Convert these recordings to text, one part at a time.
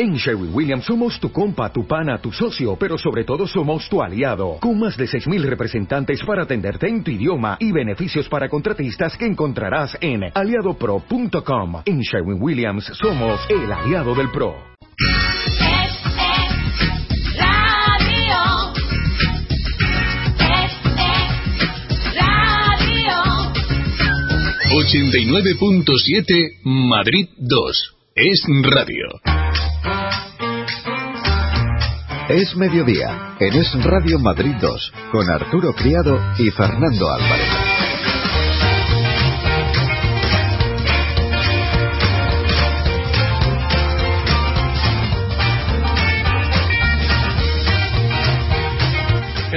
En Sherwin Williams somos tu compa, tu pana, tu socio, pero sobre todo somos tu aliado, con más de 6.000 representantes para atenderte en tu idioma y beneficios para contratistas que encontrarás en aliadopro.com. En Sherwin Williams somos el aliado del PRO. Radio. 89.7 Madrid 2. Es radio. Es mediodía, en Es Radio Madrid 2, con Arturo Criado y Fernando Álvarez.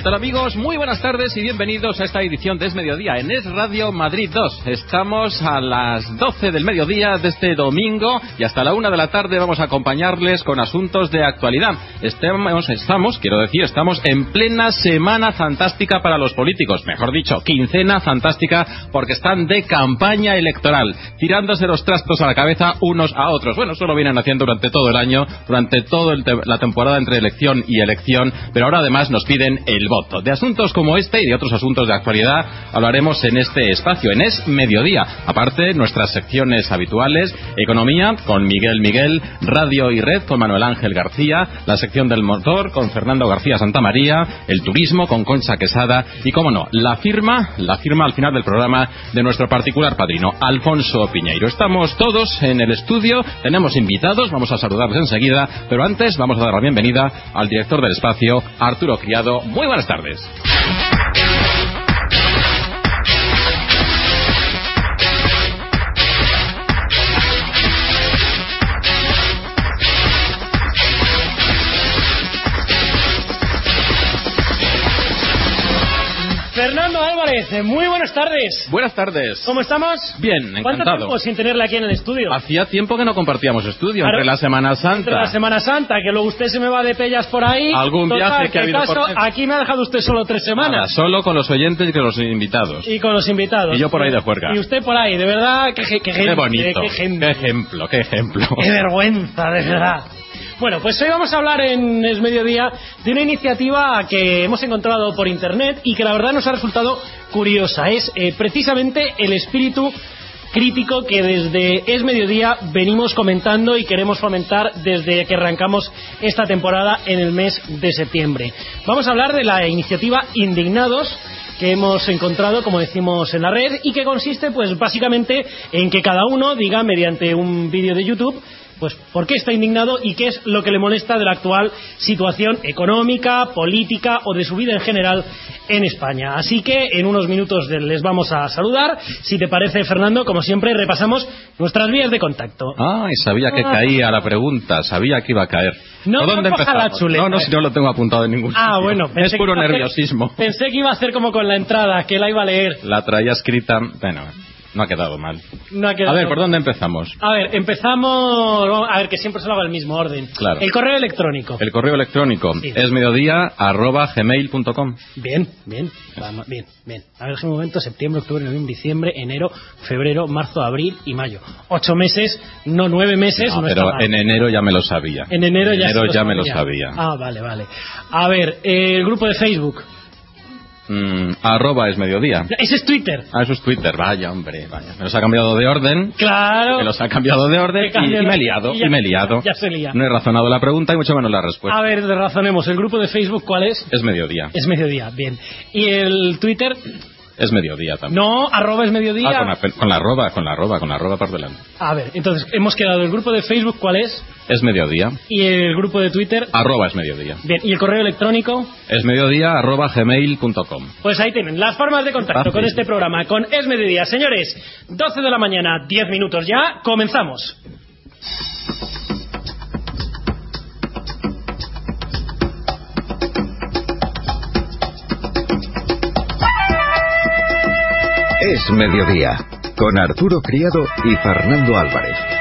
¿Qué tal amigos? Muy buenas tardes y bienvenidos a esta edición de Es Mediodía en Es Radio Madrid 2. Estamos a las 12 del mediodía de este domingo y hasta la una de la tarde vamos a acompañarles con asuntos de actualidad. Estamos, estamos, quiero decir, estamos en plena semana fantástica para los políticos. Mejor dicho, quincena fantástica porque están de campaña electoral, tirándose los trastos a la cabeza unos a otros. Bueno, eso lo vienen haciendo durante todo el año, durante toda la temporada entre elección y elección, pero ahora además nos piden el voto. De asuntos como este y de otros asuntos de actualidad hablaremos en este espacio, en Es Mediodía. Aparte, nuestras secciones habituales, Economía con Miguel Miguel, Radio y Red con Manuel Ángel García, la sección del motor con Fernando García Santamaría, el turismo con Concha Quesada y, como no, la firma, la firma al final del programa de nuestro particular padrino, Alfonso Piñeiro. Estamos todos en el estudio, tenemos invitados, vamos a saludarles enseguida, pero antes vamos a dar la bienvenida al director del espacio, Arturo Criado. Muy buenas tardes. Eh, muy buenas tardes. Buenas tardes. ¿Cómo estamos? Bien, ¿Cuánto encantado. tiempo sin tenerla aquí en el estudio? Hacía tiempo que no compartíamos estudio, Claro. entre la Semana Santa. Entre la Semana Santa, que luego usted se me va de pellas por ahí. Algún Total, viaje que ha habido caso, por. Aquí me ha dejado usted solo tres Nada, semanas. solo con los oyentes y con los invitados. Y con los invitados. Y yo por ahí de juerga. Y usted por ahí, de verdad, qué, qué, qué Qué gente, bonito. qué. Qué ejemplo, qué ejemplo. Qué vergüenza, de verdad. Bueno, pues hoy vamos a hablar en Es Mediodía de una iniciativa que hemos encontrado por internet y que la verdad nos ha resultado curiosa. Es eh, precisamente el espíritu crítico que desde Es Mediodía venimos comentando y queremos fomentar desde que arrancamos esta temporada en el mes de septiembre. Vamos a hablar de la iniciativa Indignados que hemos encontrado, como decimos en la red, y que consiste, pues, básicamente en que cada uno diga mediante un vídeo de YouTube pues por qué está indignado y qué es lo que le molesta de la actual situación económica, política o de su vida en general en España. Así que en unos minutos les vamos a saludar. Si te parece, Fernando, como siempre, repasamos nuestras vías de contacto. Ay, sabía que Ah. caía la pregunta, sabía que iba a caer. No, ¿Por dónde no la. No, no, si no lo tengo apuntado en ningún Ah, sitio. bueno. Es puro que nerviosismo. Pensé que iba a hacer como con la entrada, que la iba a leer. La traía escrita. Bueno, no ha quedado mal. No ha quedado- A ver, ¿por dónde empezamos? A ver, empezamos. A ver, que siempre se lo haga el mismo orden. Claro. El correo electrónico. El correo electrónico Sí. es mediodía arroba gmail.com. Bien, bien, vamos, bien, bien. A ver, un momento, septiembre, octubre, noviembre, diciembre, enero, febrero, marzo, abril y mayo. Ocho meses, no nueve meses. No, no pero mal. en enero ya me lo sabía. En enero ya, En se me lo sabía. Ah, vale, vale. A ver, eh, el grupo de Facebook. Mm, arroba es mediodía. Ese es Twitter. Ah, eso es Twitter. Vaya, hombre, vaya. Me los ha cambiado de orden. Claro. Me los ha cambiado de orden y, y me he liado. y Y, ya- me he liado. ya se lía. No he razonado la pregunta y mucho menos la respuesta. A ver, razonemos. ¿El grupo de Facebook cuál es? Es mediodía. Es mediodía, bien. ¿Y el Twitter? Es mediodía también. No, arroba es mediodía. Ah, con la, con la arroba, con la arroba, con la arroba por delante. A ver, entonces, hemos quedado. ¿El grupo de Facebook cuál es? Es mediodía. ¿Y el grupo de Twitter? Arroba es mediodía. Bien, ¿y el correo electrónico? Es mediodía arroba gmail.com. Pues ahí tienen las formas de contacto Fácil. con este programa, con Es Mediodía. Señores, 12 de la mañana, 10 minutos ya, comenzamos. Es mediodía, con Arturo Criado y Fernando Álvarez.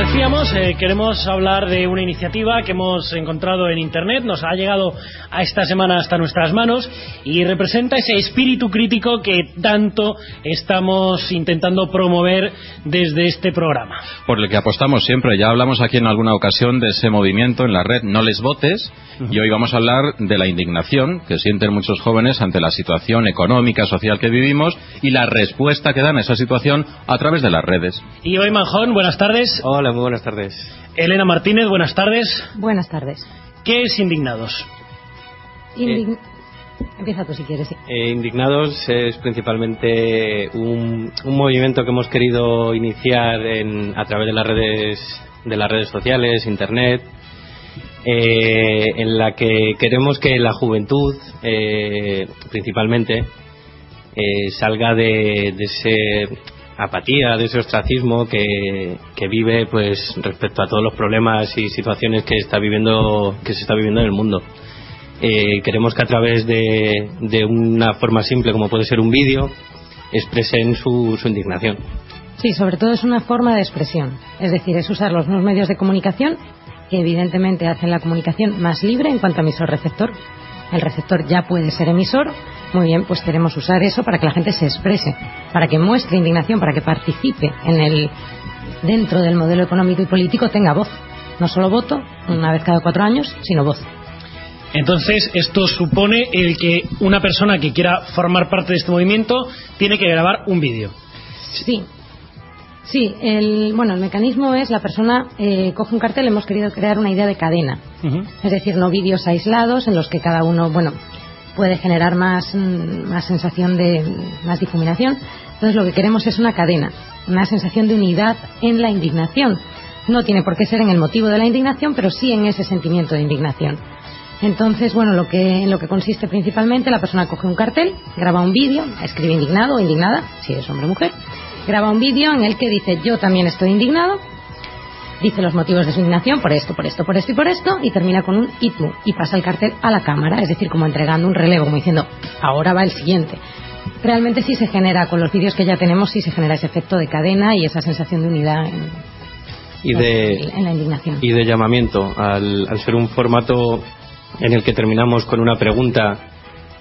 Decíamos, eh, queremos hablar de una iniciativa que hemos encontrado en Internet, nos ha llegado a esta semana hasta nuestras manos y representa ese espíritu crítico que tanto estamos intentando promover desde este programa. Por el que apostamos siempre, ya hablamos aquí en alguna ocasión de ese movimiento en la red No les votes y hoy vamos a hablar de la indignación que sienten muchos jóvenes ante la situación económica, social que vivimos y la respuesta que dan a esa situación a través de las redes. Y hoy, Manjón, buenas tardes. Hola, muy buenas tardes. Elena Martínez, buenas tardes. Buenas tardes. ¿Qué es Indignados? Indign- Empieza tú si quieres. sí. Eh, Indignados es principalmente un, un movimiento que hemos querido iniciar en- a través de las redes de las redes sociales, internet, eh, en la que queremos que la juventud, eh, principalmente, eh, salga de, de ese apatía, de ese ostracismo que, vive, pues, respecto a todos los problemas y situaciones que está viviendo, que se está viviendo en el mundo. Eh, queremos que a través de, de una forma simple, como puede ser un vídeo, expresen su, su indignación. Sí, sobre todo es una forma de expresión. Es decir, es usar los nuevos medios de comunicación que evidentemente hacen la comunicación más libre en cuanto a emisor-receptor. El receptor ya puede ser emisor. Muy bien, pues queremos usar eso para que la gente se exprese, para que muestre indignación, para que participe en el dentro del modelo económico y político tenga voz. No solo voto una vez cada cuatro años, sino voz. Entonces, esto supone el que una persona que quiera formar parte de este movimiento tiene que grabar un vídeo. Sí. Sí, el, bueno, el mecanismo es la persona eh, coge un cartel, hemos querido crear una idea de cadena. Es decir, no vídeos aislados en los que cada uno, bueno, puede generar más, mm, más sensación de más difuminación. Entonces lo que queremos es una cadena, una sensación de unidad en la indignación. No tiene por qué ser en el motivo de la indignación, pero sí en ese sentimiento de indignación. Entonces, bueno, lo que, en lo que consiste principalmente, la persona coge un cartel, graba un vídeo, escribe indignado o indignada, si es hombre o mujer, graba un vídeo en el que dice yo también estoy indignado, dice los motivos de su indignación por esto, por esto, por esto y por esto, y termina con un tú, y pasa el cartel a la cámara, es decir, como entregando un relevo, como diciendo ahora va el siguiente. Realmente sí se genera, con los vídeos que ya tenemos, sí se genera ese efecto de cadena y esa sensación de unidad en, Y de, en la indignación. y de llamamiento, al, al ser un formato en el que terminamos con una pregunta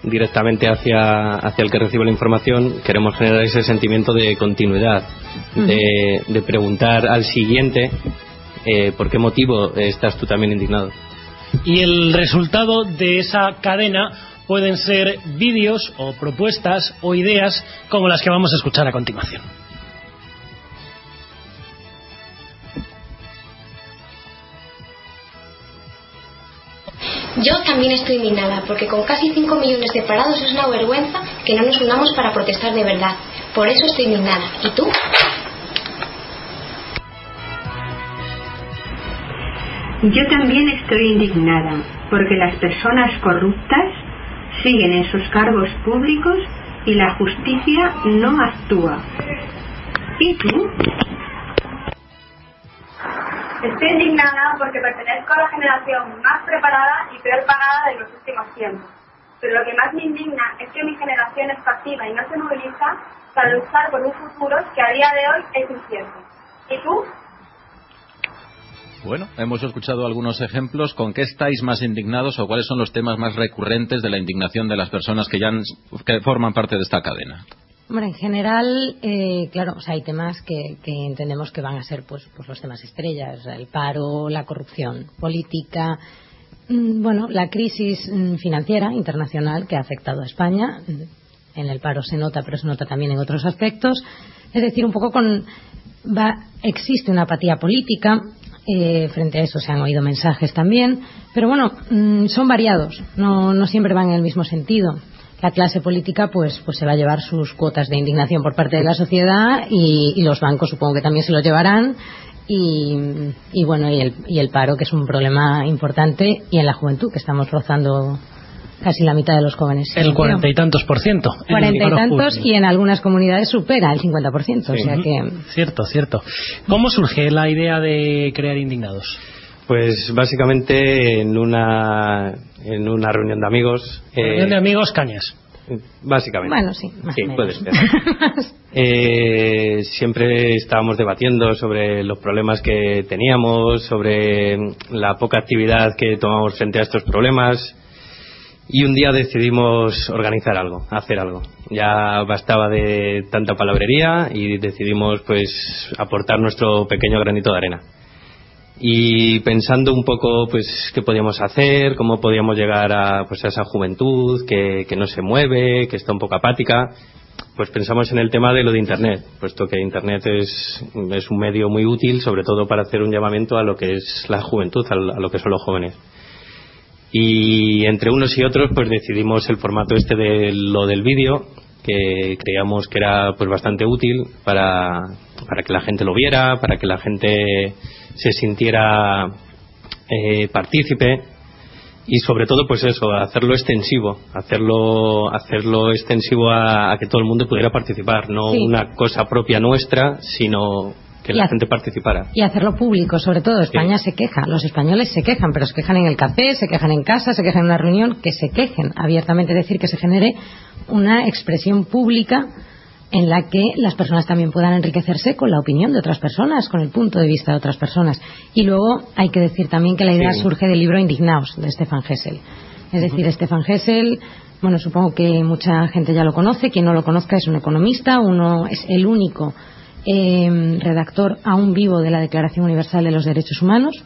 directamente hacia, hacia el que recibe la información, queremos generar ese sentimiento de continuidad, de, de preguntar al siguiente eh, por qué motivo estás tú también indignado. Y el resultado de esa cadena pueden ser vídeos o propuestas o ideas como las que vamos a escuchar a continuación. Yo también estoy indignada porque con casi 5 millones de parados es una vergüenza que no nos unamos para protestar de verdad. Por eso estoy indignada. ¿Y tú? Yo también estoy indignada porque las personas corruptas siguen en sus cargos públicos y la justicia no actúa. ¿Y tú? Estoy indignada porque pertenezco a la generación más preparada y peor pagada de los últimos tiempos. Pero lo que más me indigna es que mi generación es pasiva y no se moviliza para luchar por un futuro que a día de hoy es incierto. ¿Y tú? Bueno, hemos escuchado algunos ejemplos. ¿Con qué estáis más indignados o cuáles son los temas más recurrentes de la indignación de las personas que ya han- forman parte de esta cadena? Hombre, en general, eh, claro, o sea, hay temas que, que entendemos que van a ser pues, pues los temas estrellas, el paro, la corrupción política, mm, bueno, la crisis mm, financiera internacional que ha afectado a España. En el paro se nota, pero se nota también en otros aspectos. Es decir, un poco con va, existe una apatía política. Eh, frente a eso se han oído mensajes también, pero bueno, mm, son variados, no, no siempre van en el mismo sentido. La clase política pues pues se va a llevar sus cuotas de indignación por parte de la sociedad y, y los bancos supongo que también se lo llevarán. Y, y bueno y el, y el paro que es un problema importante y en la juventud que estamos rozando casi la mitad de los jóvenes El cuarenta y tantos por ciento. cuarenta y tantos y en algunas comunidades supera el 50% o sea Ujú. que Cierto, cierto. ¿Cómo surge la idea de crear Indignados? Pues básicamente en una, en una reunión de amigos. eh, Reunión de amigos Cañas. Básicamente. Bueno, sí, más sí, puede ser. Eh, siempre estábamos debatiendo sobre los problemas que teníamos, sobre la poca actividad que tomamos frente a estos problemas. Y un día decidimos organizar algo, hacer algo. Ya bastaba de tanta palabrería y decidimos pues aportar nuestro pequeño granito de arena. Y pensando un poco pues qué podíamos hacer, cómo podíamos llegar a pues a esa juventud que, no se mueve, que está un poco apática, pues pensamos en el tema de lo de Internet, puesto que Internet es, un medio muy útil, sobre todo para hacer un llamamiento a lo que es la juventud, a lo que son los jóvenes. Y entre unos y otros, pues decidimos el formato este de lo del vídeo, que creíamos que era pues bastante útil para, para que la gente lo viera, para que la gente se sintiera eh, partícipe y sobre todo pues eso hacerlo extensivo hacerlo hacerlo extensivo a, a que todo el mundo pudiera participar no Sí. una cosa propia nuestra sino que Y la gente participara Y hacerlo público, sobre todo. España se queja. Los españoles se quejan, pero se quejan en el café, se quejan en casa, se quejan en una reunión, que se quejen abiertamente. Es decir, que se genere una expresión pública en la que las personas también puedan enriquecerse con la opinión de otras personas, con el punto de vista de otras personas. Y luego hay que decir también que la idea Sí. surge del libro Indignaos, de Stefan Hessel. Es decir, Stefan Hessel, bueno, supongo que mucha gente ya lo conoce. Quien no lo conozca es un economista, uno es el único eh, redactor aún vivo de la Declaración Universal de los Derechos Humanos,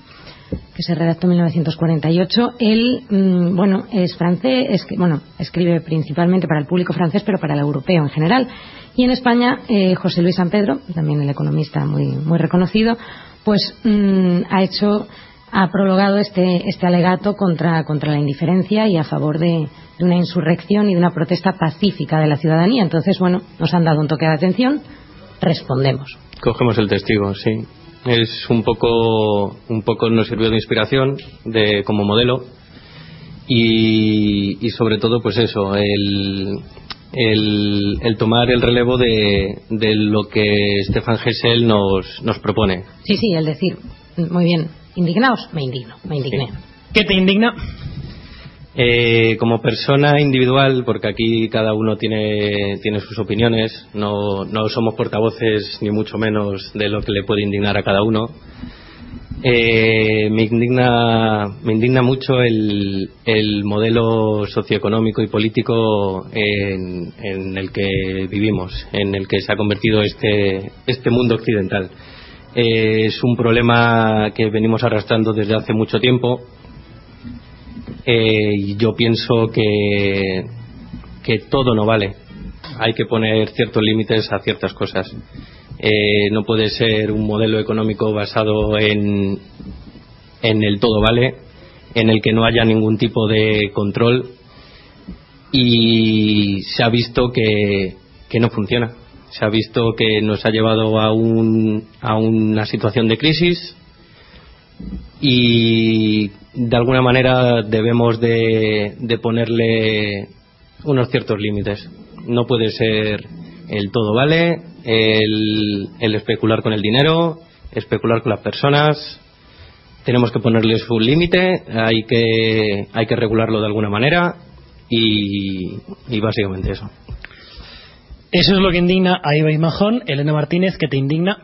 que se redactó en 1948. Él, mm, bueno, es francés, bueno, escribe principalmente para el público francés, pero para el europeo en general. Y en España, eh, José Luis San Pedro, también el economista muy, muy reconocido, pues mm, ha hecho ha prologado este, este alegato contra, contra la indiferencia y a favor de una insurrección y de una protesta pacífica de la ciudadanía. Entonces, bueno, nos han dado un toque de atención, respondemos. Cogemos el testigo, sí. Es un poco, un poco nos sirvió de inspiración de, como modelo y, y sobre todo, pues eso, el, el, el tomar el relevo de, de lo que Stefan Hessel nos, nos propone. Sí, sí, el decir, muy bien, indignaos, me indigno, me indigné. ¿Qué te indigna? Eh, como persona individual, porque aquí cada uno tiene, sus opiniones, no, somos portavoces ni mucho menos de lo que le puede indignar a cada uno. Eh, me indigna mucho el, el modelo socioeconómico y político en, en el que vivimos, en el que se ha convertido este, este mundo occidental. Eh, es un problema que venimos arrastrando desde hace mucho tiempo eh, yo pienso que, que todo no vale. Hay que poner ciertos límites a ciertas cosas. Eh, no puede ser un modelo económico basado en, el todo vale, en el que no haya ningún tipo de control y se ha visto que, que no funciona. Se ha visto que nos ha llevado a, un, a una situación de crisis y de alguna manera debemos de, de ponerle unos ciertos límites. No puede ser el todo vale, el, especular con el dinero, especular con las personas. Tenemos que ponerles un límite, hay que, hay que regularlo de alguna manera y, y básicamente eso. Eso es lo que indigna a Ibai Majón. Elena Martínez, ¿qué te indigna?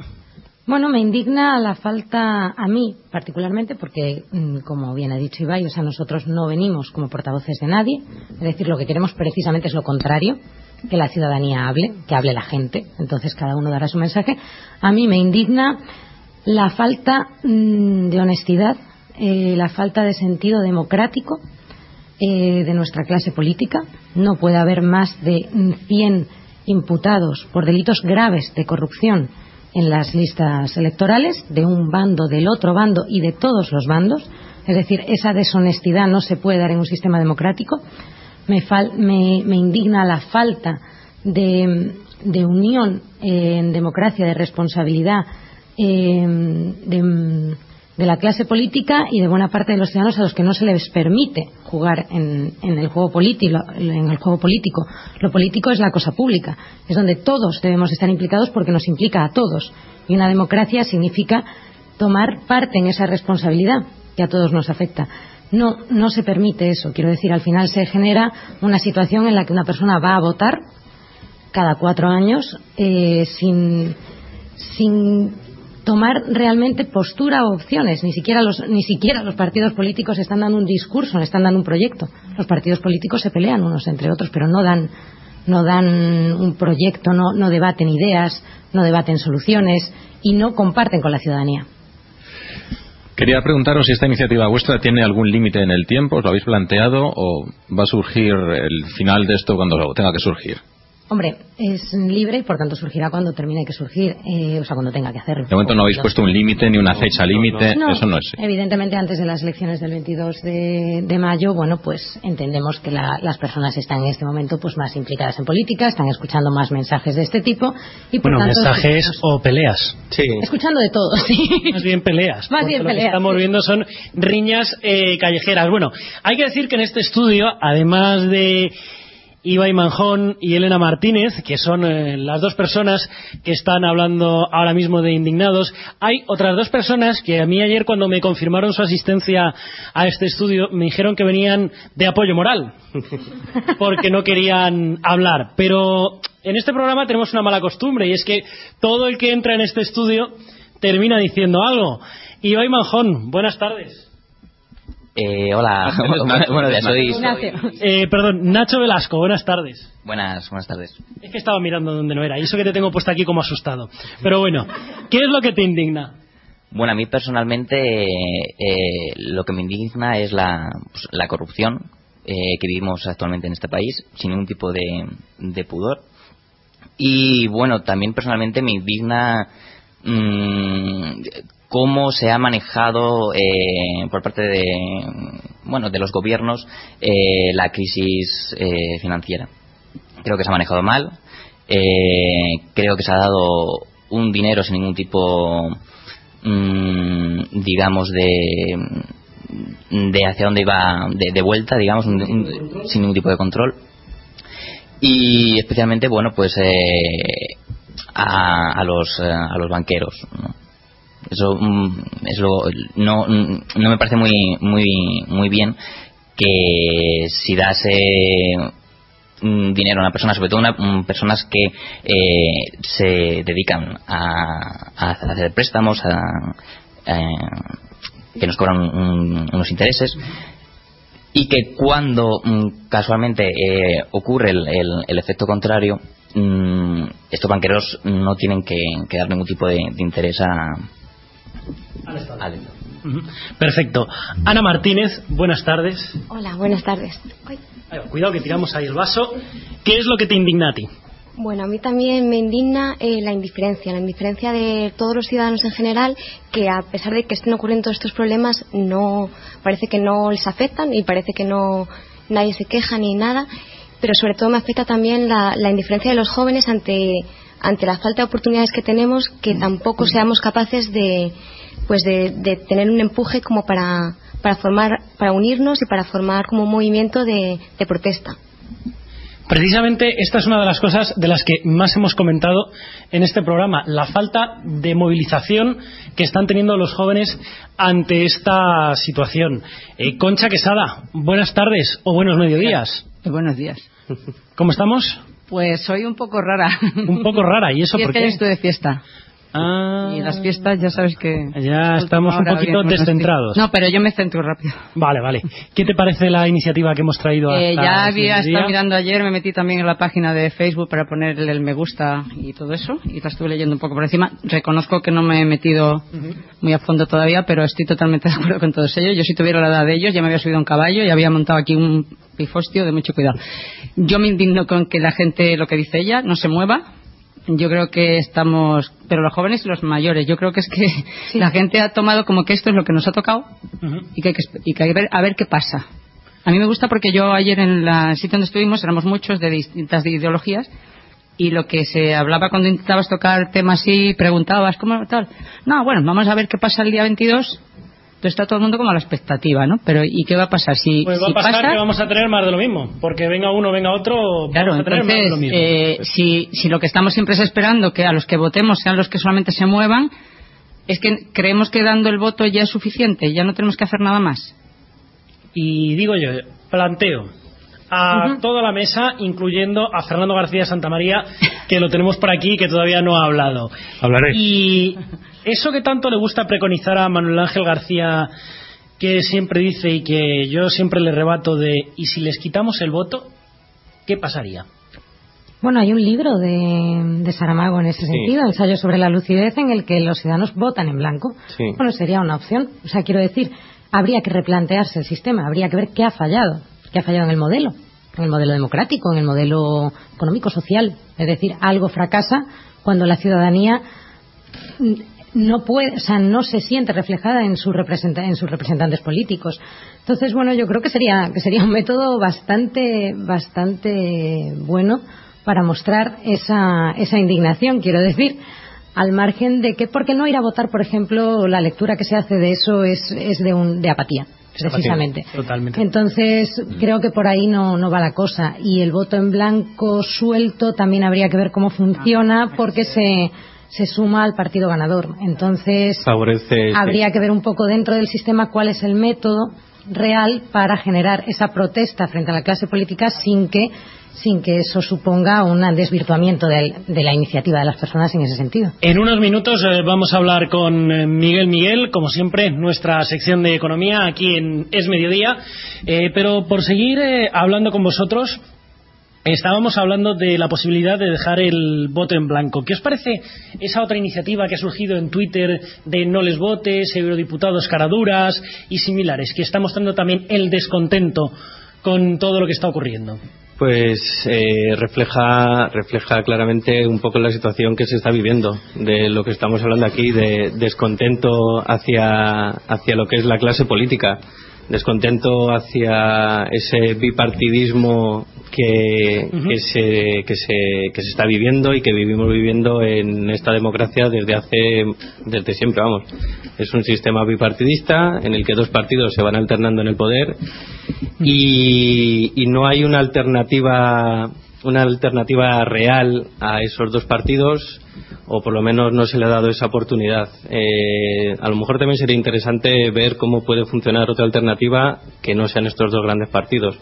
Bueno, me indigna la falta a mí particularmente porque, mm, como bien ha dicho Ibai, o sea, nosotros no venimos como portavoces de nadie. Es decir, lo que queremos precisamente es lo contrario, que la ciudadanía hable, que hable la gente. Entonces cada uno dará su mensaje. A mí me indigna la falta mm, de honestidad, eh, la falta de sentido democrático eh, de nuestra clase política. No puede haber más de mm, 100 imputados por delitos graves de corrupción en las listas electorales de un bando, del otro bando y de todos los bandos. Es decir, esa deshonestidad no se puede dar en un sistema democrático. Me, fal- me- indigna la falta de, de unión eh, en democracia, de responsabilidad eh, de, de la clase política y de buena parte de los ciudadanos a los que no se les permite jugar en, en el juego político en el juego político. Lo político es la cosa pública es donde todos debemos estar implicados porque nos implica a todos. Y una democracia significa tomar parte en esa responsabilidad que a todos nos afecta. No, no se permite eso. Quiero decir, al final se genera una situación en la que una persona va a votar cada cuatro años eh, sin, sin tomar realmente postura o opciones. Ni siquiera, los, ni siquiera los partidos políticos están dando un discurso, están dando un proyecto. Los partidos políticos se pelean unos entre otros, pero no dan, no dan un proyecto, no, no debaten ideas, no debaten soluciones y no comparten con la ciudadanía. Quería preguntaros si esta iniciativa vuestra tiene algún límite en el tiempo, ¿os lo habéis planteado o va a surgir el final de esto cuando tenga que surgir? Hombre, es libre y por tanto surgirá cuando termine que surgir, eh, o sea, cuando tenga que hacerlo. De momento no habéis puesto un límite ni una fecha límite, eso no es. Evidentemente, antes de las elecciones del 22 de, de mayo, bueno, pues entendemos que la, las personas están en este momento pues más implicadas en política, están escuchando más mensajes de este tipo y por bueno, tanto, mensajes pues, o peleas. Sí. Escuchando de todo, sí. Más bien peleas. Más bien peleas, Lo que estamos viendo son riñas eh, callejeras. Bueno, hay que decir que en este estudio, además de Ibai Manjón y Elena Martínez, que son eh, las dos personas que están hablando ahora mismo de indignados, hay otras dos personas que a mí ayer cuando me confirmaron su asistencia a este estudio me dijeron que venían de apoyo moral, porque no querían hablar. Pero en este programa tenemos una mala costumbre y es que todo el que entra en este estudio termina diciendo algo. Ibai Manjón, buenas tardes. Eh, hola, buenos días, soy... Eh, perdón, Nacho Velasco, buenas tardes. Buenas, buenas tardes. Es que estaba mirando donde no era, y eso que te tengo puesto aquí como asustado. Pero bueno, ¿qué es lo que te indigna? Bueno, a mí personalmente eh, lo que me indigna es la, pues, la corrupción eh, que vivimos actualmente en este país, sin ningún tipo de, de pudor. Y bueno, también personalmente me indigna mm, cómo se ha manejado eh, por parte de bueno de los gobiernos eh, la crisis eh, financiera creo que se ha manejado mal eh, creo que se ha dado un dinero sin ningún tipo mm, digamos de de hacia dónde iba de, vuelta digamos sin ningún tipo de control y especialmente bueno pues eh, a, a los a los banqueros. Eso mm, es lo no mm, no me parece muy muy muy bien que si dase mm, dinero a una persona sobre todo una, personas que eh, se dedican a, a hacer préstamos a, eh, que nos cobran un- unos intereses y que cuando casualmente eh, ocurre el, el- el efecto contrario, estos banqueros no tienen que, dar ningún tipo de interés a, al-. Perfecto. Ana Martínez, buenas tardes. Hola, buenas tardes. Ay, Cuidado que tiramos ahí el vaso. ¿Qué es lo que te indigna a ti? Bueno, a mí también me indigna eh, la indiferencia, la indiferencia de todos los ciudadanos en general, que a pesar de que estén ocurriendo todos estos problemas, no parece que no les afectan y parece que no nadie se queja ni nada. Pero sobre todo me afecta también la, la indiferencia de los jóvenes ante ante la falta de oportunidades que tenemos, que tampoco seamos capaces de pues de, de tener un empuje como para para formar para unirnos y para formar como un movimiento de, de protesta. Precisamente esta es una de las cosas de las que más hemos comentado en este programa, la falta de movilización que están teniendo los jóvenes ante esta situación. Eh, Concha Quesada, buenas tardes o buenos mediodías. Buenos días. ¿Cómo estamos? Pues soy un poco rara. Un poco rara, ¿y eso Y es por que qué? estoy de fiesta. Ah. Y las fiestas ya sabes que... Ya estamos un poquito bueno, descentrados. No, pero yo me centro rápido. Vale, vale. ¿Qué te parece la iniciativa que hemos traído Eh, hasta ya el había estado mirando ayer, me metí también en la página de Facebook para ponerle el me gusta y todo eso, y la estuve leyendo un poco por encima. Reconozco que no me he metido muy a fondo todavía, pero estoy totalmente de acuerdo con todos ellos. Yo si tuviera la edad de ellos ya me había subido a un caballo y había montado aquí un pifostio de mucho cuidado. Yo me indigno con que la gente, lo que dice ella, no se mueva. Yo creo que estamos, pero los jóvenes y los mayores, yo creo que es que la gente ha tomado como que esto es lo que nos ha tocado y que hay que, esp- y que hay que ver, a ver qué pasa. A mí me gusta porque yo ayer en la- el sitio donde estuvimos éramos muchos de distintas ideologías y lo que se hablaba cuando intentabas tocar temas así, preguntabas, ¿cómo tal? No, bueno, vamos a ver qué pasa el día 22. Entonces está todo el mundo como a la expectativa, ¿no? Pero ¿y qué va a pasar? Si, Pues va si a pasar pasa, que vamos a tener más de lo mismo, porque venga uno, venga otro, Claro, vamos a tener más de lo mismo. eh, si, si lo que estamos siempre es esperando que a los que votemos sean los que solamente se muevan, es que creemos que dando el voto ya es suficiente, ya no tenemos que hacer nada más. Y digo yo, planteo a toda la mesa, incluyendo a Fernando García Santamaría, que lo tenemos por aquí y que todavía no ha hablado. Hablaré. Y eso que tanto le gusta preconizar a Manuel Ángel García, que siempre dice y que yo siempre le rebato de, ¿y si les quitamos el voto? ¿Qué pasaría? Bueno, hay un libro de, de Saramago en ese Sí. sentido, ensayo sobre la lucidez, en el que los ciudadanos votan en blanco. Sí. Bueno, sería una opción. O sea, quiero decir, habría que replantearse el sistema, habría que ver qué ha fallado, qué ha fallado en el modelo, en el modelo democrático, en el modelo económico-social. Es decir, algo fracasa cuando la ciudadanía no puede, o sea, no se siente reflejada en, su representa- en sus representantes políticos. Entonces, bueno, yo creo que sería, que sería un método bastante, bastante bueno para mostrar esa, esa indignación, quiero decir, al margen de que, porque no ir a votar, por ejemplo, la lectura que se hace de eso es, es de, un, de apatía, precisamente. Totalmente. Entonces, creo que por ahí no, no va la cosa. Y el voto en blanco suelto también habría que ver cómo funciona porque se, se suma al partido ganador. Entonces, Favorece. habría que ver un poco dentro del sistema cuál es el método real para generar esa protesta frente a la clase política sin que sin que eso suponga un desvirtuamiento del- de la iniciativa de las personas en ese sentido. En unos minutos eh, vamos a hablar con eh, Miguel Miguel, como siempre, nuestra sección de economía aquí en Es Mediodía. Eh, pero por seguir eh, hablando con vosotros, estábamos hablando de la posibilidad de dejar el voto en blanco. ¿Qué os parece esa otra iniciativa que ha surgido en Twitter de no les votes, eurodiputados caraduras y similares, que está mostrando también el descontento con todo lo que está ocurriendo? Pues eh, refleja, refleja claramente un poco la situación que se está viviendo, de lo que estamos hablando aquí, de descontento hacia, hacia lo que es la clase política, descontento hacia ese bipartidismo que, que, se, que, se, que se está viviendo y que vivimos viviendo en esta democracia desde hace, desde siempre, vamos. Es un sistema bipartidista en el que dos partidos se van alternando en el poder y, y no hay una alternativa una alternativa real a esos dos partidos o por lo menos no se le ha dado esa oportunidad. Eh, a lo mejor también sería interesante ver cómo puede funcionar otra alternativa que no sean estos dos grandes partidos.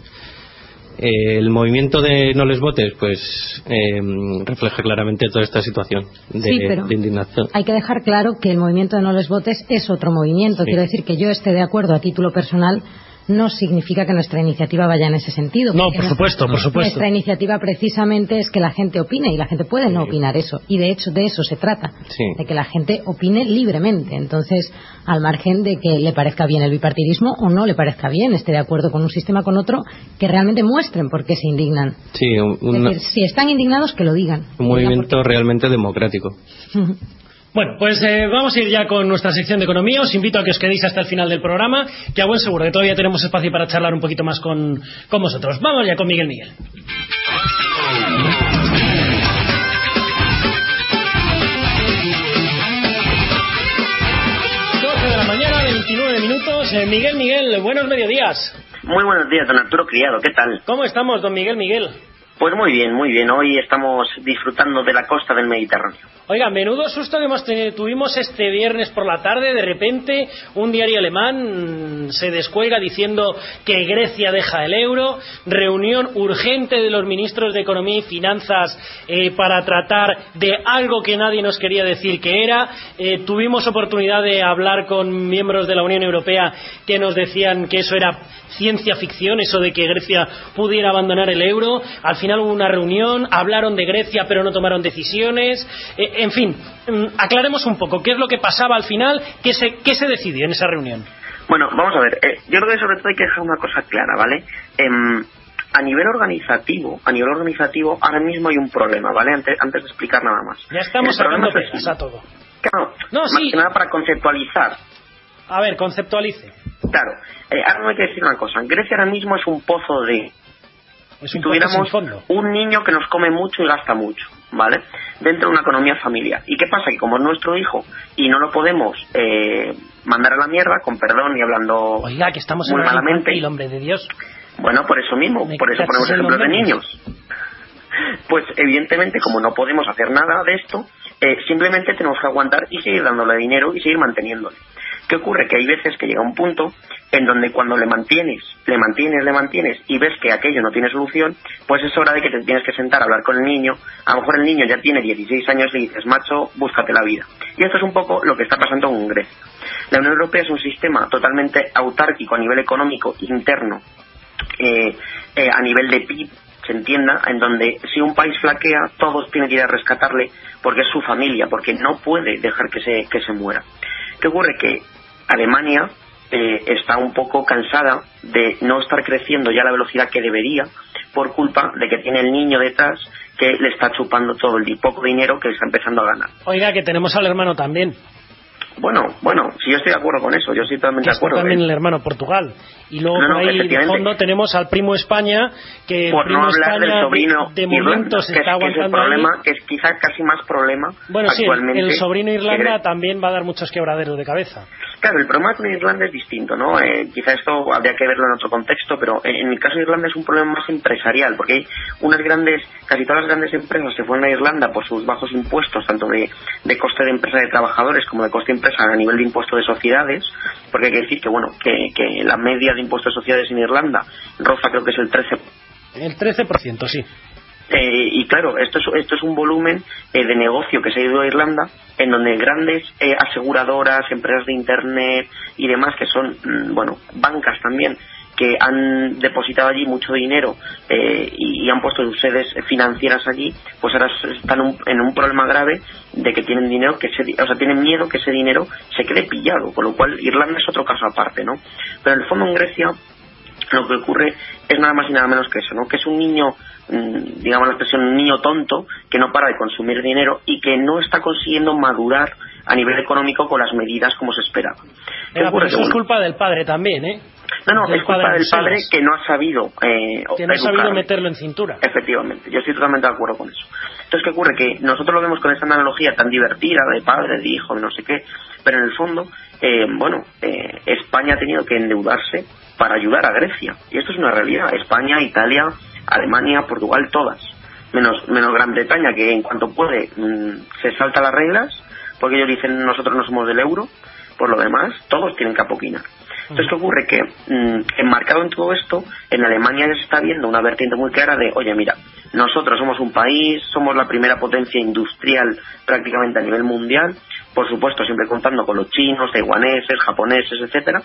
Eh, el movimiento de no les votes, pues eh, refleja claramente toda esta situación de, Sí, pero- de indignación. Hay que dejar claro que el movimiento de no les votes es otro movimiento. Sí. Quiero decir que yo esté de acuerdo a título personal no significa que nuestra iniciativa vaya en ese sentido. No, por supuesto, por supuesto. Nuestra iniciativa precisamente es que la gente opine y la gente puede no opinar eso. Y de hecho de eso se trata, Sí. de que la gente opine libremente. Entonces, al margen de que le parezca bien el bipartidismo o no le parezca bien, esté de acuerdo con un sistema con otro, que realmente muestren por qué se indignan. Sí, Es decir, si están indignados, que lo digan. un movimiento realmente democrático. Bueno, pues eh, vamos a ir ya con nuestra sección de economía. Os invito a que os quedéis hasta el final del programa, que a buen seguro que todavía tenemos espacio para charlar un poquito más con, con vosotros. Vamos ya con Miguel Miguel. 12 de la mañana, 29 minutos. Eh, Miguel Miguel, buenos mediodías. Muy buenos días, don Arturo Criado, ¿qué tal? ¿Cómo estamos, don Miguel Miguel? Pues muy bien, muy bien. Hoy estamos disfrutando de la costa del Mediterráneo. Oiga, menudo susto que hemos tuvimos este viernes por la tarde. De repente, un diario alemán se descuelga diciendo que Grecia deja el euro. Reunión urgente de los ministros de Economía y Finanzas eh, para tratar de algo que nadie nos quería decir que era. Eh, tuvimos oportunidad de hablar con miembros de la Unión Europea que nos decían que eso era ciencia ficción, eso de que Grecia pudiera abandonar el euro. Al final hubo una reunión, hablaron de Grecia pero no tomaron decisiones. Eh, en fin, mm, aclaremos un poco qué es lo que pasaba al final, qué se, qué se decidió en esa reunión. Bueno, vamos a ver. eh, yo creo que sobre todo hay que dejar una cosa clara, ¿vale? Em, a nivel organizativo, a nivel organizativo, ahora mismo hay un problema, ¿vale? Antes, antes de explicar nada más. Ya estamos sacando es a todo. Claro, No, más sí. que nada para conceptualizar. A ver, conceptualice. Claro, eh, ahora no hay que decir una cosa. Grecia ahora mismo es un pozo de... Es si un tuviéramos fondo. un niño que nos come mucho y gasta mucho, ¿vale? Dentro de una economía familiar. ¿Y qué pasa? Que como es nuestro hijo y no lo podemos eh, mandar a la mierda, con perdón y hablando Oiga, que estamos muy malamente, el hombre de Dios. bueno, por eso mismo, Me por eso ponemos ejemplos de niños. Pues evidentemente, como no podemos hacer nada de esto, eh, simplemente tenemos que aguantar y seguir dándole dinero y seguir manteniéndole. ¿Qué ocurre? Que hay veces que llega un punto en donde cuando le mantienes, le mantienes, le mantienes y ves que aquello no tiene solución, pues es hora de que te tienes que sentar a hablar con el niño. A lo mejor el niño ya tiene 16 años y dices, macho, búscate la vida. Y esto es un poco lo que está pasando en Grecia. La Unión Europea es un sistema totalmente autárquico a nivel económico interno, eh, eh, a nivel de PIB, se entienda, en donde si un país flaquea, todos tienen que ir a rescatarle porque es su familia, porque no puede dejar que se, que se muera. ¿Qué ocurre? Que Alemania eh, está un poco cansada de no estar creciendo ya a la velocidad que debería por culpa de que tiene el niño detrás que le está chupando todo el poco dinero que está empezando a ganar. Oiga, que tenemos al hermano también. Bueno, bueno, si yo estoy de acuerdo con eso, yo estoy totalmente de acuerdo. también el hermano Portugal. Y luego No, no, por ahí de fondo tenemos al primo España, que por primo no hablar España del sobrino de, de Irlanda, momento se que, está es- que es el aguantando ahí. problema, que es quizás casi más problema Bueno, sí, el, el sobrino Irlanda también va a dar muchos quebraderos de cabeza. Claro, el problema con Irlanda es distinto, ¿no? Eh, quizá esto habría que verlo en otro contexto, pero en, en el caso de Irlanda es un problema más empresarial, porque hay unas grandes, casi todas las grandes empresas se fueron a Irlanda por sus bajos impuestos, tanto de, coste de empresa de trabajadores como de coste de empresa a nivel de impuesto de sociedades, porque hay que decir que, bueno, que, que la media de impuestos de sociedades en Irlanda roza creo que es el 13 El 13%, sí. Eh, y claro, esto es, esto es un volumen eh, de negocio que se ha ido a Irlanda, en donde grandes eh, aseguradoras, empresas de Internet y demás, que son, mm, bueno, bancas también, que han depositado allí mucho dinero eh, y, han puesto sus sedes financieras allí, pues ahora están un- en un problema grave de que tienen dinero que se, o sea, tienen miedo que ese dinero se quede pillado, con lo cual Irlanda es otro caso aparte, ¿no? Pero en el fondo en Grecia lo que ocurre es nada más y nada menos que eso, ¿no? Que es un niño, digamos la expresión, un niño tonto que no para de consumir dinero y que no está consiguiendo madurar a nivel económico con las medidas como se esperaba. ¿Qué Venga, pero eso es culpa del padre también, ¿eh? no, no, del es culpa del padre que no ha sabido eh, Que no ha sabido meterlo en cintura. Efectivamente, yo estoy totalmente de acuerdo con eso. Entonces, ¿qué ocurre? Que nosotros lo vemos con esta analogía tan divertida de padre, de hijo, de no sé qué, pero en el fondo, eh, bueno, eh, España ha tenido que endeudarse para ayudar a Grecia. Y esto es una realidad. España, Italia, Alemania, Portugal, todas. Menos, menos Gran Bretaña, que en cuanto puede mm, se salta las reglas, porque ellos dicen nosotros no somos del euro, por lo demás, todos tienen que apoquinar. Entonces, ¿qué ocurre? Que mm, enmarcado en todo esto, en Alemania ya se está viendo una vertiente muy clara de, oye, mira, nosotros somos un país, somos la primera potencia industrial prácticamente a nivel mundial, por supuesto, siempre contando con los chinos, taiwaneses, japoneses, etcétera,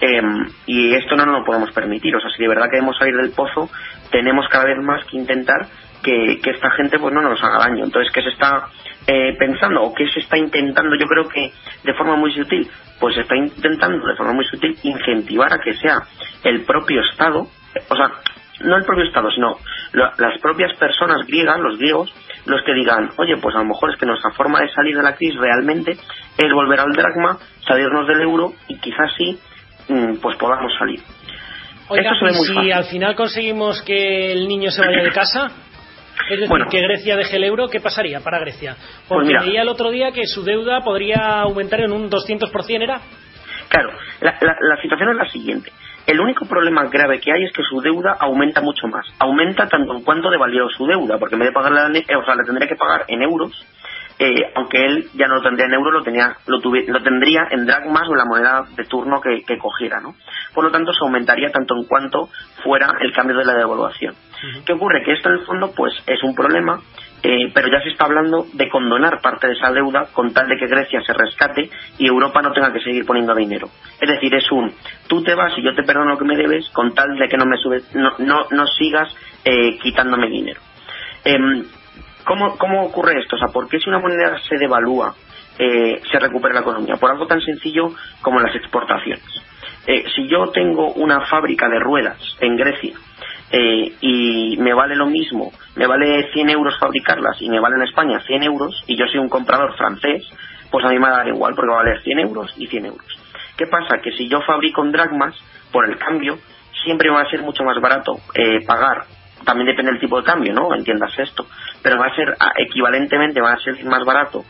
Em, y esto no nos lo podemos permitir. O sea, si de verdad queremos salir del pozo, tenemos cada vez más que intentar que, que esta gente pues no nos haga daño. Entonces, ¿qué se está eh, pensando o qué se está intentando? Yo creo que de forma muy sutil, pues se está intentando de forma muy sutil incentivar a que sea el propio Estado, eh, o sea, no el propio Estado, sino las propias personas griegas, los griegos, los que digan, oye, pues a lo mejor es que nuestra forma de salir de la crisis realmente es volver al dracma, salirnos del euro y quizás sí, pues podamos salir. Oiga, Esto se ve y muy si fácil. al final conseguimos que el niño se vaya de casa, es decir, Bueno. que Grecia deje el euro, ¿qué pasaría para Grecia? Porque Pues mira. leía el otro día que su deuda podría aumentar en un 200%, ¿era? Claro, la, la- la situación es la siguiente. El único problema grave que hay es que su deuda aumenta mucho más. Aumenta tanto en cuanto devalúa su deuda, porque en vez de pagarla, o sea, la tendría que pagar en euros, eh, aunque él ya no lo tendría en euros, lo, tenía, lo, tuvi- lo tendría en dracmas o en la moneda de turno que, que cogiera, ¿no? Por lo tanto, se aumentaría tanto en cuanto fuera el cambio de la devaluación. ¿Qué ocurre? Que esto en el fondo, pues, es un problema, eh, pero ya se está hablando de condonar parte de esa deuda con tal de que Grecia se rescate y Europa no tenga que seguir poniendo dinero. Es decir, es un, tú te vas y yo te perdono lo que me debes con tal de que no me subes, no, no, no sigas eh, quitándome dinero. Em, ¿cómo, ¿Cómo ocurre esto? O sea, ¿por qué si una moneda se devalúa eh, se recupera la economía? Por algo tan sencillo como las exportaciones. Eh, si yo tengo una fábrica de ruedas en Grecia eh, y me vale lo mismo, me vale 100 euros fabricarlas y me vale en España 100 euros y yo soy un comprador francés, pues a mí me va a dar igual porque va a valer 100 euros y 100 euros. ¿Qué pasa? Que si yo fabrico en dracmas, por el cambio, siempre va a ser mucho más barato eh, pagar, también depende del tipo de cambio, ¿no? Entiendas esto, pero va a ser ah, equivalentemente, va a ser más barato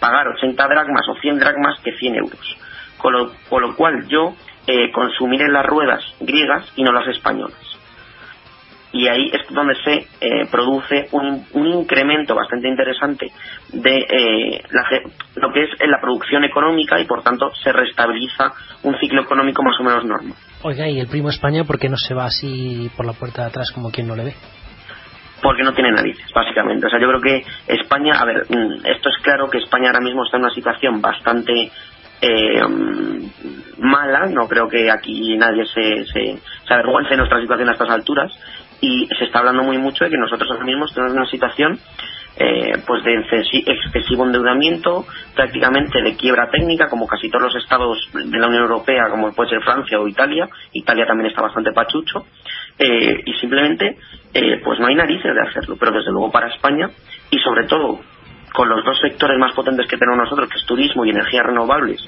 pagar 80 dracmas o 100 dracmas que 100 euros. Con lo, con lo cual yo eh, consumiré las ruedas griegas y no las españolas. Y ahí es donde se eh, produce un, un, incremento bastante interesante de eh, la, lo que es la producción económica y por tanto se restabiliza un ciclo económico más o menos normal. Oiga, ¿y el primo España por qué no se va así por la puerta de atrás como quien no le ve? porque no tiene narices, básicamente. O sea, yo creo que España, a ver, mm, esto es claro que España ahora mismo está en una situación bastante eh, mala, no creo que aquí nadie se, se, se avergüence de nuestra situación a estas alturas, y se está hablando muy mucho de que nosotros ahora mismo en una situación eh, pues de excesivo endeudamiento, prácticamente de quiebra técnica, como casi todos los estados de la Unión Europea, como puede ser Francia o Italia. Italia también está bastante pachucho. Eh, y simplemente, eh, pues no hay narices de hacerlo. Pero desde luego para España, y sobre todo con los dos sectores más potentes que tenemos nosotros, que es turismo y energías renovables,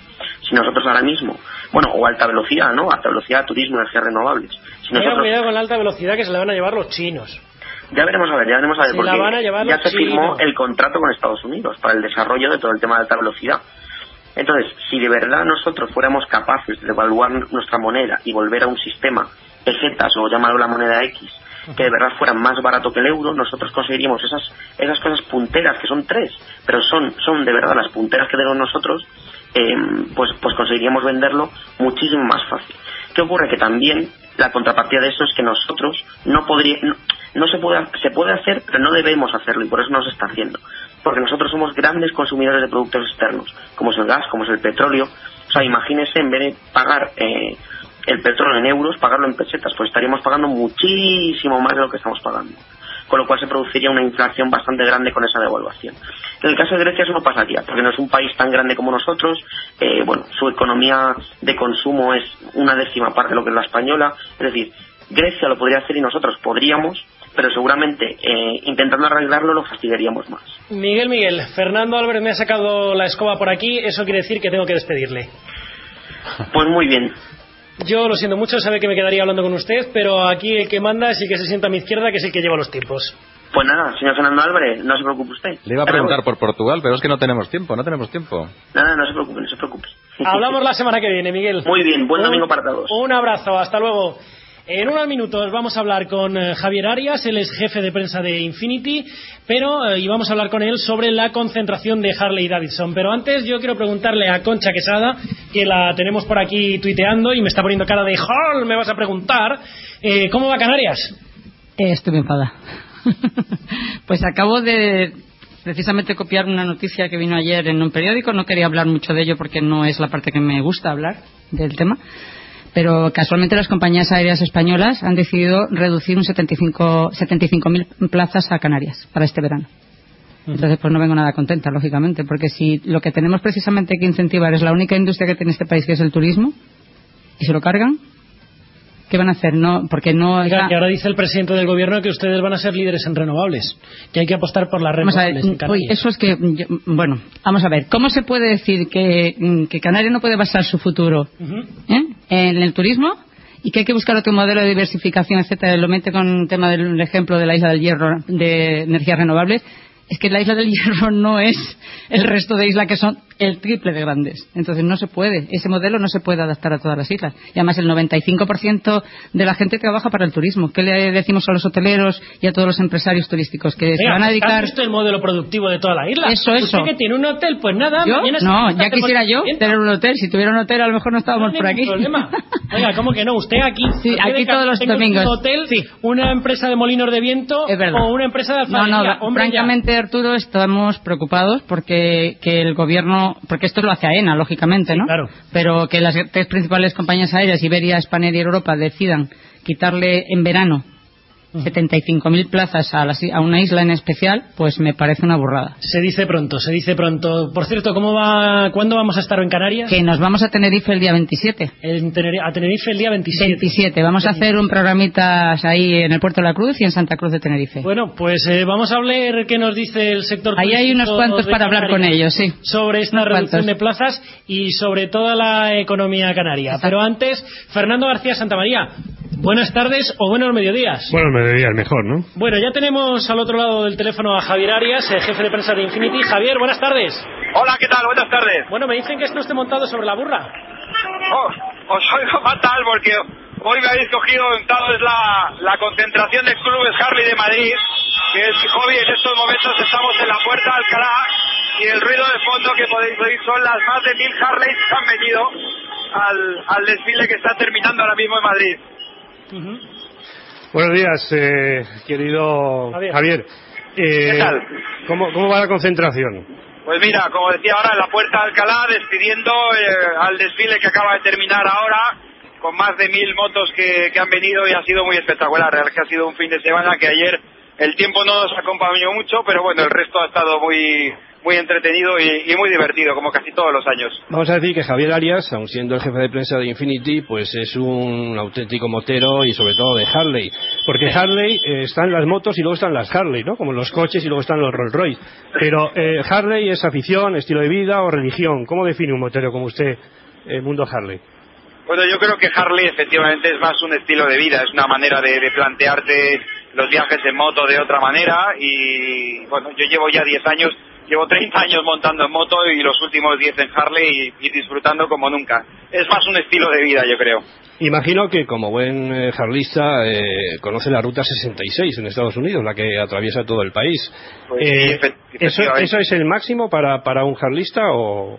si nosotros ahora mismo, bueno, o alta velocidad, ¿no? Alta velocidad, turismo, energías renovables. Si nosotros... cuidado con la alta velocidad que se la van a llevar los chinos. Ya veremos a ver, ya veremos a ver, porque ya se firmó el contrato con Estados Unidos para el desarrollo de todo el tema de alta velocidad. Entonces, si de verdad nosotros fuéramos capaces de evaluar nuestra moneda y volver a un sistema pesetas o llamarlo la moneda X, que de verdad fuera más barato que el euro, nosotros conseguiríamos esas, esas cosas punteras, que son tres, pero son, son de verdad las punteras que tenemos nosotros, eh, pues, pues conseguiríamos venderlo muchísimo más fácil. ¿Qué ocurre? Que también la contrapartida de eso es que nosotros no podría, no, se puede, se puede hacer, pero no debemos hacerlo y por eso no se está haciendo. Porque nosotros somos grandes consumidores de productos externos, como es el gas, como es el petróleo. O sea, imagínese en vez de pagar eh, el petróleo en euros, pagarlo en pesetas, pues estaríamos pagando muchísimo más de lo que estamos pagando. Con lo cual se produciría una inflación bastante grande con esa devaluación. En el caso de Grecia eso no pasaría, porque no es un país tan grande como nosotros. Eh, bueno, su economía de consumo es una décima parte de lo que es la española. Es decir, Grecia lo podría hacer y nosotros podríamos, pero seguramente eh, intentando arreglarlo lo fastidiaríamos más. Miguel, Miguel, Fernando Álvarez me ha sacado la escoba por aquí, eso quiere decir que tengo que despedirle. Pues muy bien, yo lo siento mucho, sabe que me quedaría hablando con usted, pero aquí el que manda es el que se sienta a mi izquierda, que es el que lleva los tiempos. Pues nada, señor Fernando Álvarez, no se preocupe usted. Le iba a preguntar por Portugal, pero es que no tenemos tiempo, no tenemos tiempo. Nada, no se preocupe, no se preocupe. Hablamos la semana que viene, Miguel. Muy bien, buen domingo para todos. Un abrazo, hasta luego. En unos minutos vamos a hablar con eh, Javier Arias, él es jefe de prensa de Infinity, pero eh, y vamos a hablar con él sobre la concentración de Harley Davidson. Pero antes yo quiero preguntarle a Concha Quesada, que la tenemos por aquí tuiteando y me está poniendo cara de Hall, me vas a preguntar, eh, ¿cómo va Canarias? estoy enfada. pues acabo de precisamente copiar una noticia que vino ayer en un periódico, no quería hablar mucho de ello porque no es la parte que me gusta hablar del tema pero casualmente las compañías aéreas españolas han decidido reducir un 75.000 75 plazas a Canarias para este verano. Entonces, pues no vengo nada contenta, lógicamente, porque si lo que tenemos precisamente que incentivar es la única industria que tiene este país, que es el turismo, y se lo cargan, ¿Qué van a hacer? No, porque no. Oiga, que ahora dice el presidente del gobierno que ustedes van a ser líderes en renovables, que hay que apostar por las renovables. eso es que, bueno, vamos a ver, ¿cómo se puede decir que, que Canarias no puede basar su futuro ¿eh? En el turismo? y que hay que buscar otro modelo de diversificación, etcétera, lo mete con el tema del ejemplo de la isla del hierro de energías renovables, es que la isla del Hierro no es el resto de islas que son el triple de grandes. Entonces no se puede, ese modelo no se puede adaptar a todas las islas. Y además el 95% de la gente trabaja para el turismo. ¿Qué le decimos a los hoteleros y a todos los empresarios turísticos? Que se van a dedicar... ¿Has el modelo productivo de toda la isla? Eso, eso. ¿Usted que tiene un hotel? Pues nada, No, ya quisiera yo tener un hotel. Si tuviera un hotel a lo mejor no estábamos por aquí. problema. Oiga, ¿cómo que no? Usted aquí... Sí, aquí todos los domingos. Un hotel, sí. una empresa de molinos de viento o una empresa de alfarería. No, no, francamente, Arturo, estamos preocupados porque que el gobierno... Porque esto lo hace AENA, lógicamente, ¿no? claro. Pero que las tres principales compañías aéreas, Iberia, Spanair y Europa, decidan quitarle en verano 75.000 plazas a, a, una isla en especial, pues me parece una burrada. Se dice pronto, se dice pronto. Por cierto, ¿cómo va, ¿cuándo vamos a estar en Canarias? Que nos vamos a Tenerife el día 27. a Tenerife el día 27. 27. Vamos a hacer un programita ahí en el Puerto de la Cruz y en Santa Cruz de Tenerife. Bueno, pues eh, vamos a hablar qué nos dice el sector Ahí hay unos cuantos para hablar con ellos, sí. Sobre esta reducción de plazas y sobre toda la economía canaria. Pero antes, Fernando García Santamaría, Buenas tardes o buenos mediodías. Buenos mediodías, mejor, ¿no? Bueno, ya tenemos al otro lado del teléfono a Javier Arias, el jefe de prensa de Infinity. Javier, buenas tardes. Hola, ¿qué tal? Buenas tardes. Bueno, me dicen que esto esté montado sobre la burra. Oh, os oigo fatal porque hoy me habéis cogido en es la, la concentración de clubes Harley de Madrid, que es hobby. En estos momentos estamos en la puerta de Alcalá y el ruido de fondo que podéis oír son las más de mil Harleys que han venido al, al desfile que está terminando ahora mismo en Madrid. Buenos días, eh, querido Javier. Eh, ¿Qué tal? ¿cómo, ¿Cómo va la concentración? Pues mira, como decía ahora, en la puerta de Alcalá, despidiendo eh, al desfile que acaba de terminar ahora, con más de mil motos que, que han venido y ha sido muy espectacular. La verdad es que ha sido un fin de semana que ayer el tiempo no nos acompañó mucho, pero bueno, el resto ha estado muy muy entretenido y, y muy divertido, como casi todos los años. Vamos a decir que Javier Arias, aun siendo el jefe de prensa de Infinity, pues es un auténtico motero y sobre todo de Harley. Porque Harley eh, están las motos y luego están las Harley, ¿no? Como los coches y luego están los Rolls Royce. Pero eh, Harley es afición, estilo de vida o religión. ¿Cómo define un motero como usted el mundo Harley? Bueno, yo creo que Harley efectivamente es más un estilo de vida, es una manera de, de plantearte los viajes en moto de otra manera y bueno, yo llevo ya 10 años, llevo 30 años montando en moto y los últimos 10 en Harley y, y disfrutando como nunca. Es más un estilo de vida, yo creo. Imagino que como buen eh, harlista eh, conoce la Ruta 66 en Estados Unidos, la que atraviesa todo el país. Pues Eh, ¿eso. ¿Eso es el máximo para, para un harlista o...?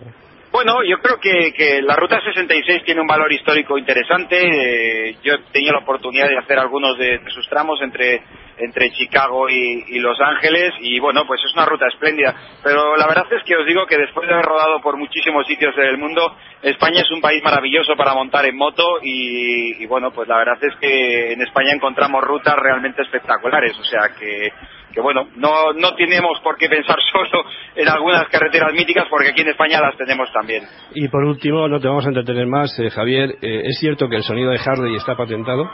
Bueno, yo creo que, que la Ruta 66 tiene un valor histórico interesante. Eh, yo he tenido la oportunidad de hacer algunos de, de sus tramos entre, entre Chicago y, Los Ángeles y bueno, pues es una ruta espléndida. Pero la verdad es que os digo que después de haber rodado por muchísimos sitios del mundo, España es un país maravilloso para montar en moto y, y bueno, pues la verdad es que en España encontramos rutas realmente espectaculares. O sea que que bueno, no, no tenemos por qué pensar solo en algunas carreteras míticas porque aquí en España las tenemos también. Y por último, no te vamos a entretener más, eh, Javier. eh, ¿Es cierto que el sonido de Harley está patentado?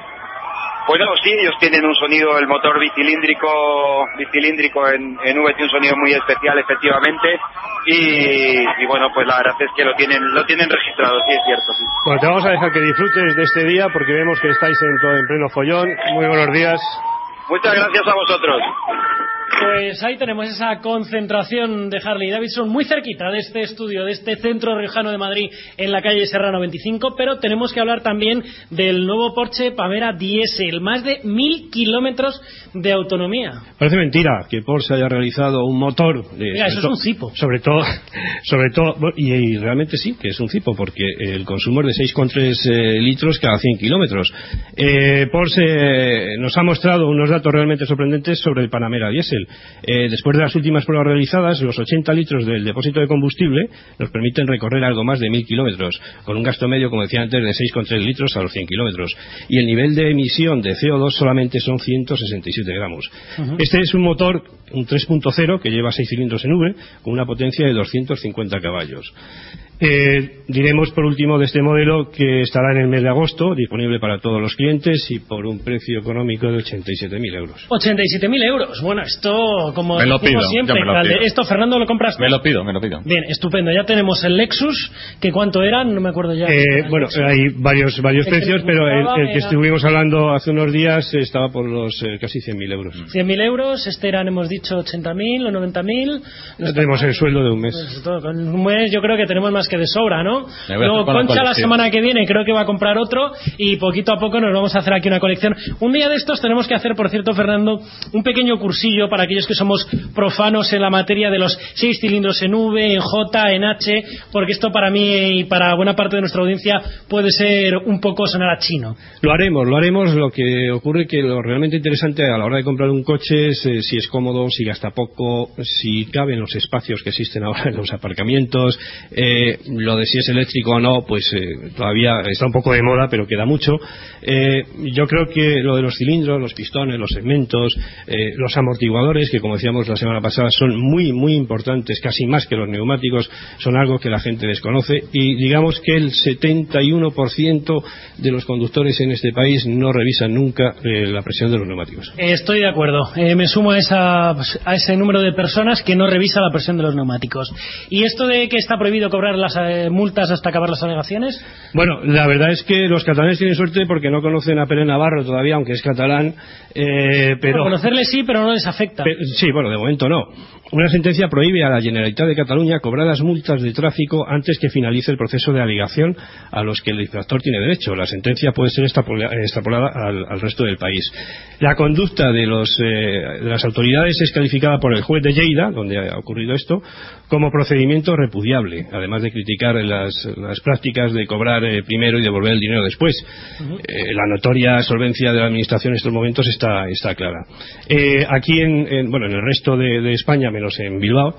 Bueno, sí, ellos tienen un sonido, el motor bicilíndrico, bicilíndrico en, en V tiene un sonido muy especial, efectivamente, y, y bueno, pues la verdad es que lo tienen, lo tienen registrado, sí es cierto, sí. Bueno, te vamos a dejar que disfrutes de este día porque vemos que estáis en, todo, en pleno follón. Muy buenos días. Muchas gracias a vosotros. Pues ahí tenemos esa concentración de Harley Davidson muy cerquita de este estudio, de este centro riojano de Madrid en la calle Serrano 25, pero tenemos que hablar también del nuevo Porsche Panamera Diesel, más de mil kilómetros de autonomía. Parece mentira que Porsche haya realizado un motor. de- Mira, eso es sobre un cipo. Sobre todo, sobre todo y realmente sí, que es un cipo, porque el consumo es de 6,3 eh, litros cada 100 kilómetros. Eh, Porsche nos ha mostrado unos datos realmente sorprendentes sobre el Panamera Diesel. Eh, después de las últimas pruebas realizadas, los 80 litros del depósito de combustible nos permiten recorrer algo más de 1.000 kilómetros, con un gasto medio, como decía antes, de 6,3 litros a los 100 kilómetros. Y el nivel de emisión de CO2 solamente son 167 gramos. Este es un motor, un 3.0, que lleva 6 cilindros en V, con una potencia de 250 caballos. Eh, diremos por último de este modelo que estará en el mes de agosto, disponible para todos los clientes y por un precio económico de 87.000 euros. 87.000 euros. Bueno, esto, como Me lo decimos pido, siempre, me lo pido. esto, Fernando, lo compras? Me lo pido, me lo pido. Bien, estupendo. Ya tenemos el Lexus, que cuánto eran, no me acuerdo ya. Eh, bueno, hay varios varios El precios, pero el, el que era- estuvimos hablando hace unos días estaba por los eh, casi 100.000 euros. 100.000 euros, este eran, hemos dicho, 80.000 o 90.000. Ya tenemos el sueldo de un mes. Pues todo, con un mes yo creo que tenemos más que de sobra, ¿no? Luego la Concha la semana que viene creo que va a comprar otro y poquito a poco nos vamos a hacer aquí una colección. Un día de estos tenemos que hacer, por cierto, Fernando, un pequeño cursillo para aquellos que somos profanos en la materia de los seis cilindros en V, en J, en H, porque esto para mí y para buena parte de nuestra audiencia puede ser un poco sonar a chino. Lo haremos, lo haremos. Lo que ocurre que lo realmente interesante a la hora de comprar un coche es eh, si es cómodo, si gasta poco, si caben los espacios que existen ahora en los aparcamientos. Eh, lo de si es eléctrico o no, pues eh, todavía está un poco de moda, pero queda mucho. Eh, yo creo que lo de los cilindros, los pistones, los segmentos, eh, los amortiguadores, que como decíamos la semana pasada son muy, muy importantes, casi más que los neumáticos, son algo que la gente desconoce y digamos que el 71% de los conductores en este país no revisan nunca la presión de los neumáticos. Estoy de acuerdo. Me sumo a, esa, a ese número de personas que no revisa la presión de los neumáticos. Y esto de que está prohibido cobrar las eh, multas hasta acabar las alegaciones? Bueno, la verdad es que los catalanes tienen suerte porque no conocen a Pere Navarro todavía, aunque es catalán, eh, pero... Bueno, conocerle sí, pero no les afecta. Pe- Sí, bueno, de momento no. Una sentencia prohíbe a la Generalitat de Cataluña cobrar las multas de tráfico antes que finalice el proceso de alegación a los que el infractor tiene derecho. La sentencia puede ser extrapola- extrapolada al, al resto del país. La conducta de, los, eh, de las autoridades es calificada por el juez de Lleida, donde ha ocurrido esto, como procedimiento repudiable, además de criticar las, las prácticas de cobrar eh, primero y devolver el dinero después. Eh, la notoria solvencia de la administración en estos momentos está, está clara. Eh, aquí, en, en- bueno, en el resto de, de España, menos en Bilbao,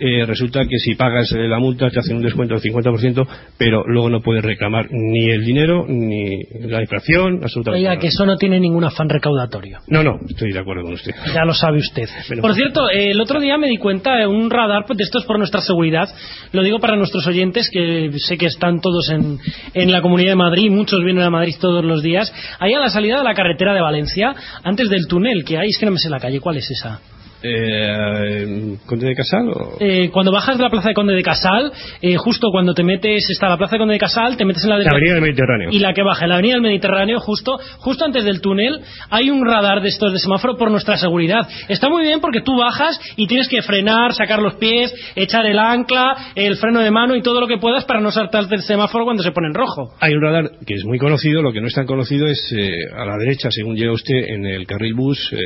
eh, resulta que si pagas eh, la multa te hacen un descuento del 50%, pero luego no puedes reclamar ni el dinero ni la infracción, absolutamente Oiga, nada. que eso no tiene ningún afán recaudatorio. No, no, estoy de acuerdo con usted. Ya lo sabe usted. Por cierto, eh, el otro día me di cuenta de un radar de estos por nuestra seguridad. Lo digo para nuestros oyentes, que sé que están todos en, en la Comunidad de Madrid, muchos vienen a Madrid todos los días. Ahí a la salida de la carretera de Valencia, antes del túnel que hay, es que no me sé la calle, ¿cuál es esa? Eh, ¿Conde de Casal o...? Eh, cuando bajas de la Plaza de Conde de Casal, eh, justo cuando te metes, está la Plaza de Conde de Casal, te metes en la La derecha. Avenida del Mediterráneo. Y la que baja, en la Avenida del Mediterráneo, justo, justo antes del túnel, hay un radar de estos de semáforo por nuestra seguridad. Está muy bien porque tú bajas y tienes que frenar, sacar los pies, echar el ancla, el freno de mano y todo lo que puedas para no saltarte el semáforo cuando se pone en rojo. Hay un radar que es muy conocido, lo que no es tan conocido es eh, a la derecha, según llega usted en el carril bus, eh,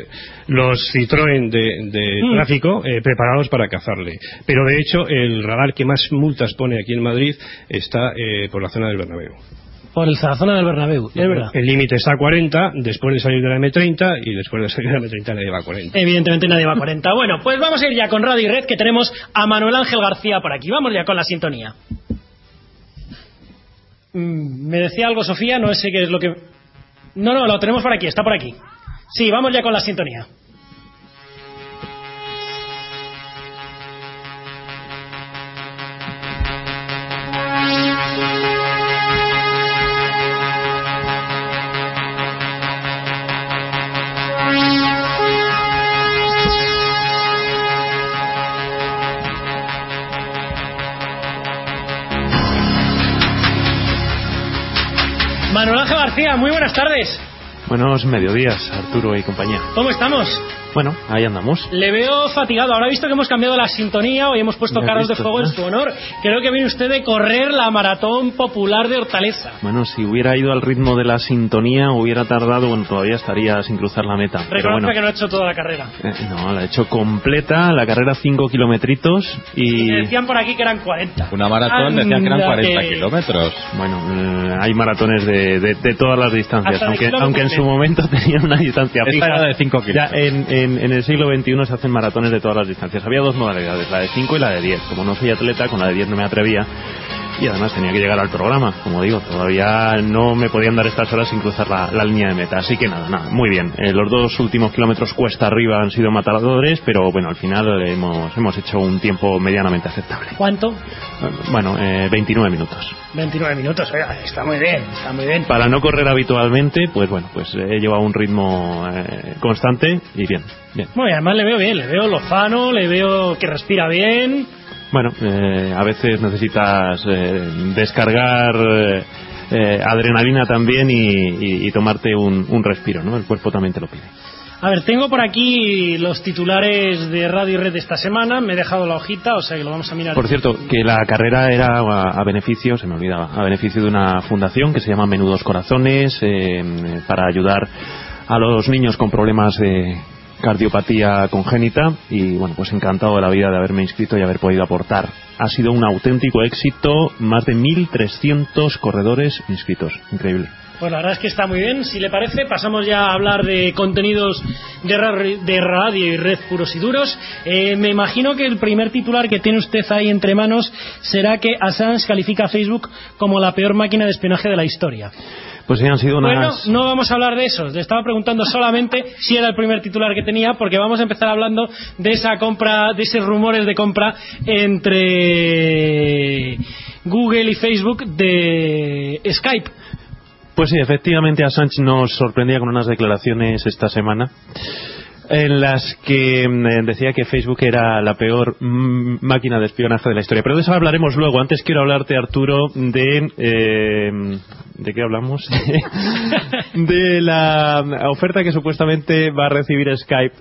los Citroën de, de Mm. tráfico eh, preparados para cazarle. Pero de hecho, el radar que más multas pone aquí en Madrid está eh, por la zona del Bernabéu. Por el- la zona del Bernabéu, es verdad. El límite está a 40 después de salir de la M30 y después de salir de la M30 nadie va a 40. Evidentemente nadie va a 40. Bueno, pues vamos a ir ya con Radio y Red, que tenemos a Manuel Ángel García por aquí. Vamos ya con la sintonía. Mm, ¿Me decía algo, Sofía? No sé qué es lo que... No, no, lo tenemos por aquí, está por aquí. Sí, vamos ya con la sintonía. Muy buenas tardes. Buenos mediodías, Arturo y compañía. ¿Cómo estamos? Bueno, ahí andamos. Le veo fatigado. Ahora he visto que hemos cambiado la sintonía. Hoy hemos puesto Ya carros de fuego en su honor. Creo que viene usted de correr la maratón popular de Hortaleza. Bueno, si hubiera ido al ritmo de la sintonía, hubiera tardado, bueno, todavía estaría sin cruzar la meta. Reconozca bueno, que no ha hecho toda la carrera. eh, no, la he hecho completa, la carrera 5 kilometritos Me y... decían por aquí que eran 40. Una maratón decían que eran Anda 40 que- kilómetros. Bueno, eh, hay maratones de, de- de todas las distancias, Hasta aunque, aunque en su momento tenían una distancia Esta fija. era de cinco Ya kilómetros. en, en- en el siglo XXI se hacen maratones de todas las distancias. Había dos modalidades, la de 5 y la de 10. Como no soy atleta, con la de 10 no me atrevía. Y además tenía que llegar al programa, como digo, todavía no me podían dar estas horas sin cruzar la, la línea de meta. Así que nada, nada, muy bien. Eh, los dos últimos kilómetros cuesta arriba han sido matadores, pero bueno, al final hemos, hemos hecho un tiempo medianamente aceptable. ¿Cuánto? Bueno, eh, 29 minutos. 29 minutos. Oiga, está muy bien, está muy bien. Para no correr habitualmente, pues bueno, pues he llevado un ritmo eh, constante y bien, bien. Bueno, y además le veo bien, le veo lozano, le veo que respira bien. Bueno, eh, a veces necesitas eh, descargar eh, eh, adrenalina también y, y- y tomarte un, un respiro, ¿no? El cuerpo también te lo pide. A ver, tengo por aquí los titulares de Radio y Red de esta semana. Me he dejado la hojita, o sea que lo vamos a mirar. Por cierto, que la carrera era a, a beneficio, se me olvidaba, a beneficio de una fundación que se llama Menudos Corazones eh, para ayudar a los niños con problemas de cardiopatía congénita y bueno, pues encantado de la vida de haberme inscrito y haber podido aportar. Ha sido un auténtico éxito, más de 1.300 corredores inscritos, increíble. Pues la verdad es que está muy bien. Si le parece, pasamos ya a hablar de contenidos de, ra- de radio y red puros y duros. Eh, me imagino que el primer titular que tiene usted ahí entre manos será que Assange califica a Facebook como la peor máquina de espionaje de la historia. Pues sí, han sido Bueno, unas... no vamos a hablar de eso. Le estaba preguntando solamente si era el primer titular que tenía, porque vamos a empezar hablando de esa compra, de esos rumores de compra entre Google y Facebook de Skype. Pues sí, efectivamente Assange nos sorprendía con unas declaraciones esta semana en las que mm, decía que Facebook era la peor mm, máquina de espionaje de la historia. Pero de eso hablaremos luego. Antes quiero hablarte, Arturo, de... eh, ¿De qué hablamos? de la oferta que supuestamente va a recibir Skype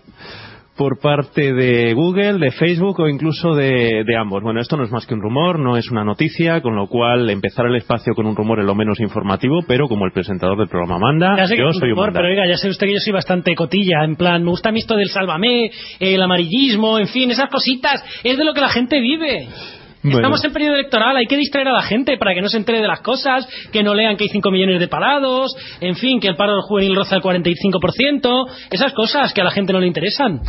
por parte de Google, de Facebook o incluso de, de ambos. Bueno, esto no es más que un rumor, no es una noticia, con lo cual empezar el espacio con un rumor es lo menos informativo, pero como el presentador del programa manda, Ya sé que yo es un soy un rumor, pero oiga, ya sé usted que yo soy bastante cotilla, en plan, me gusta a mí esto del sálvame, el amarillismo, en fin, esas cositas, es de lo que la gente vive. Bueno. Estamos en periodo electoral, hay que distraer a la gente para que no se entere de las cosas, que no lean que hay 5 millones de parados, en fin, que el paro juvenil roza el 45%, esas cosas que a la gente no le interesan.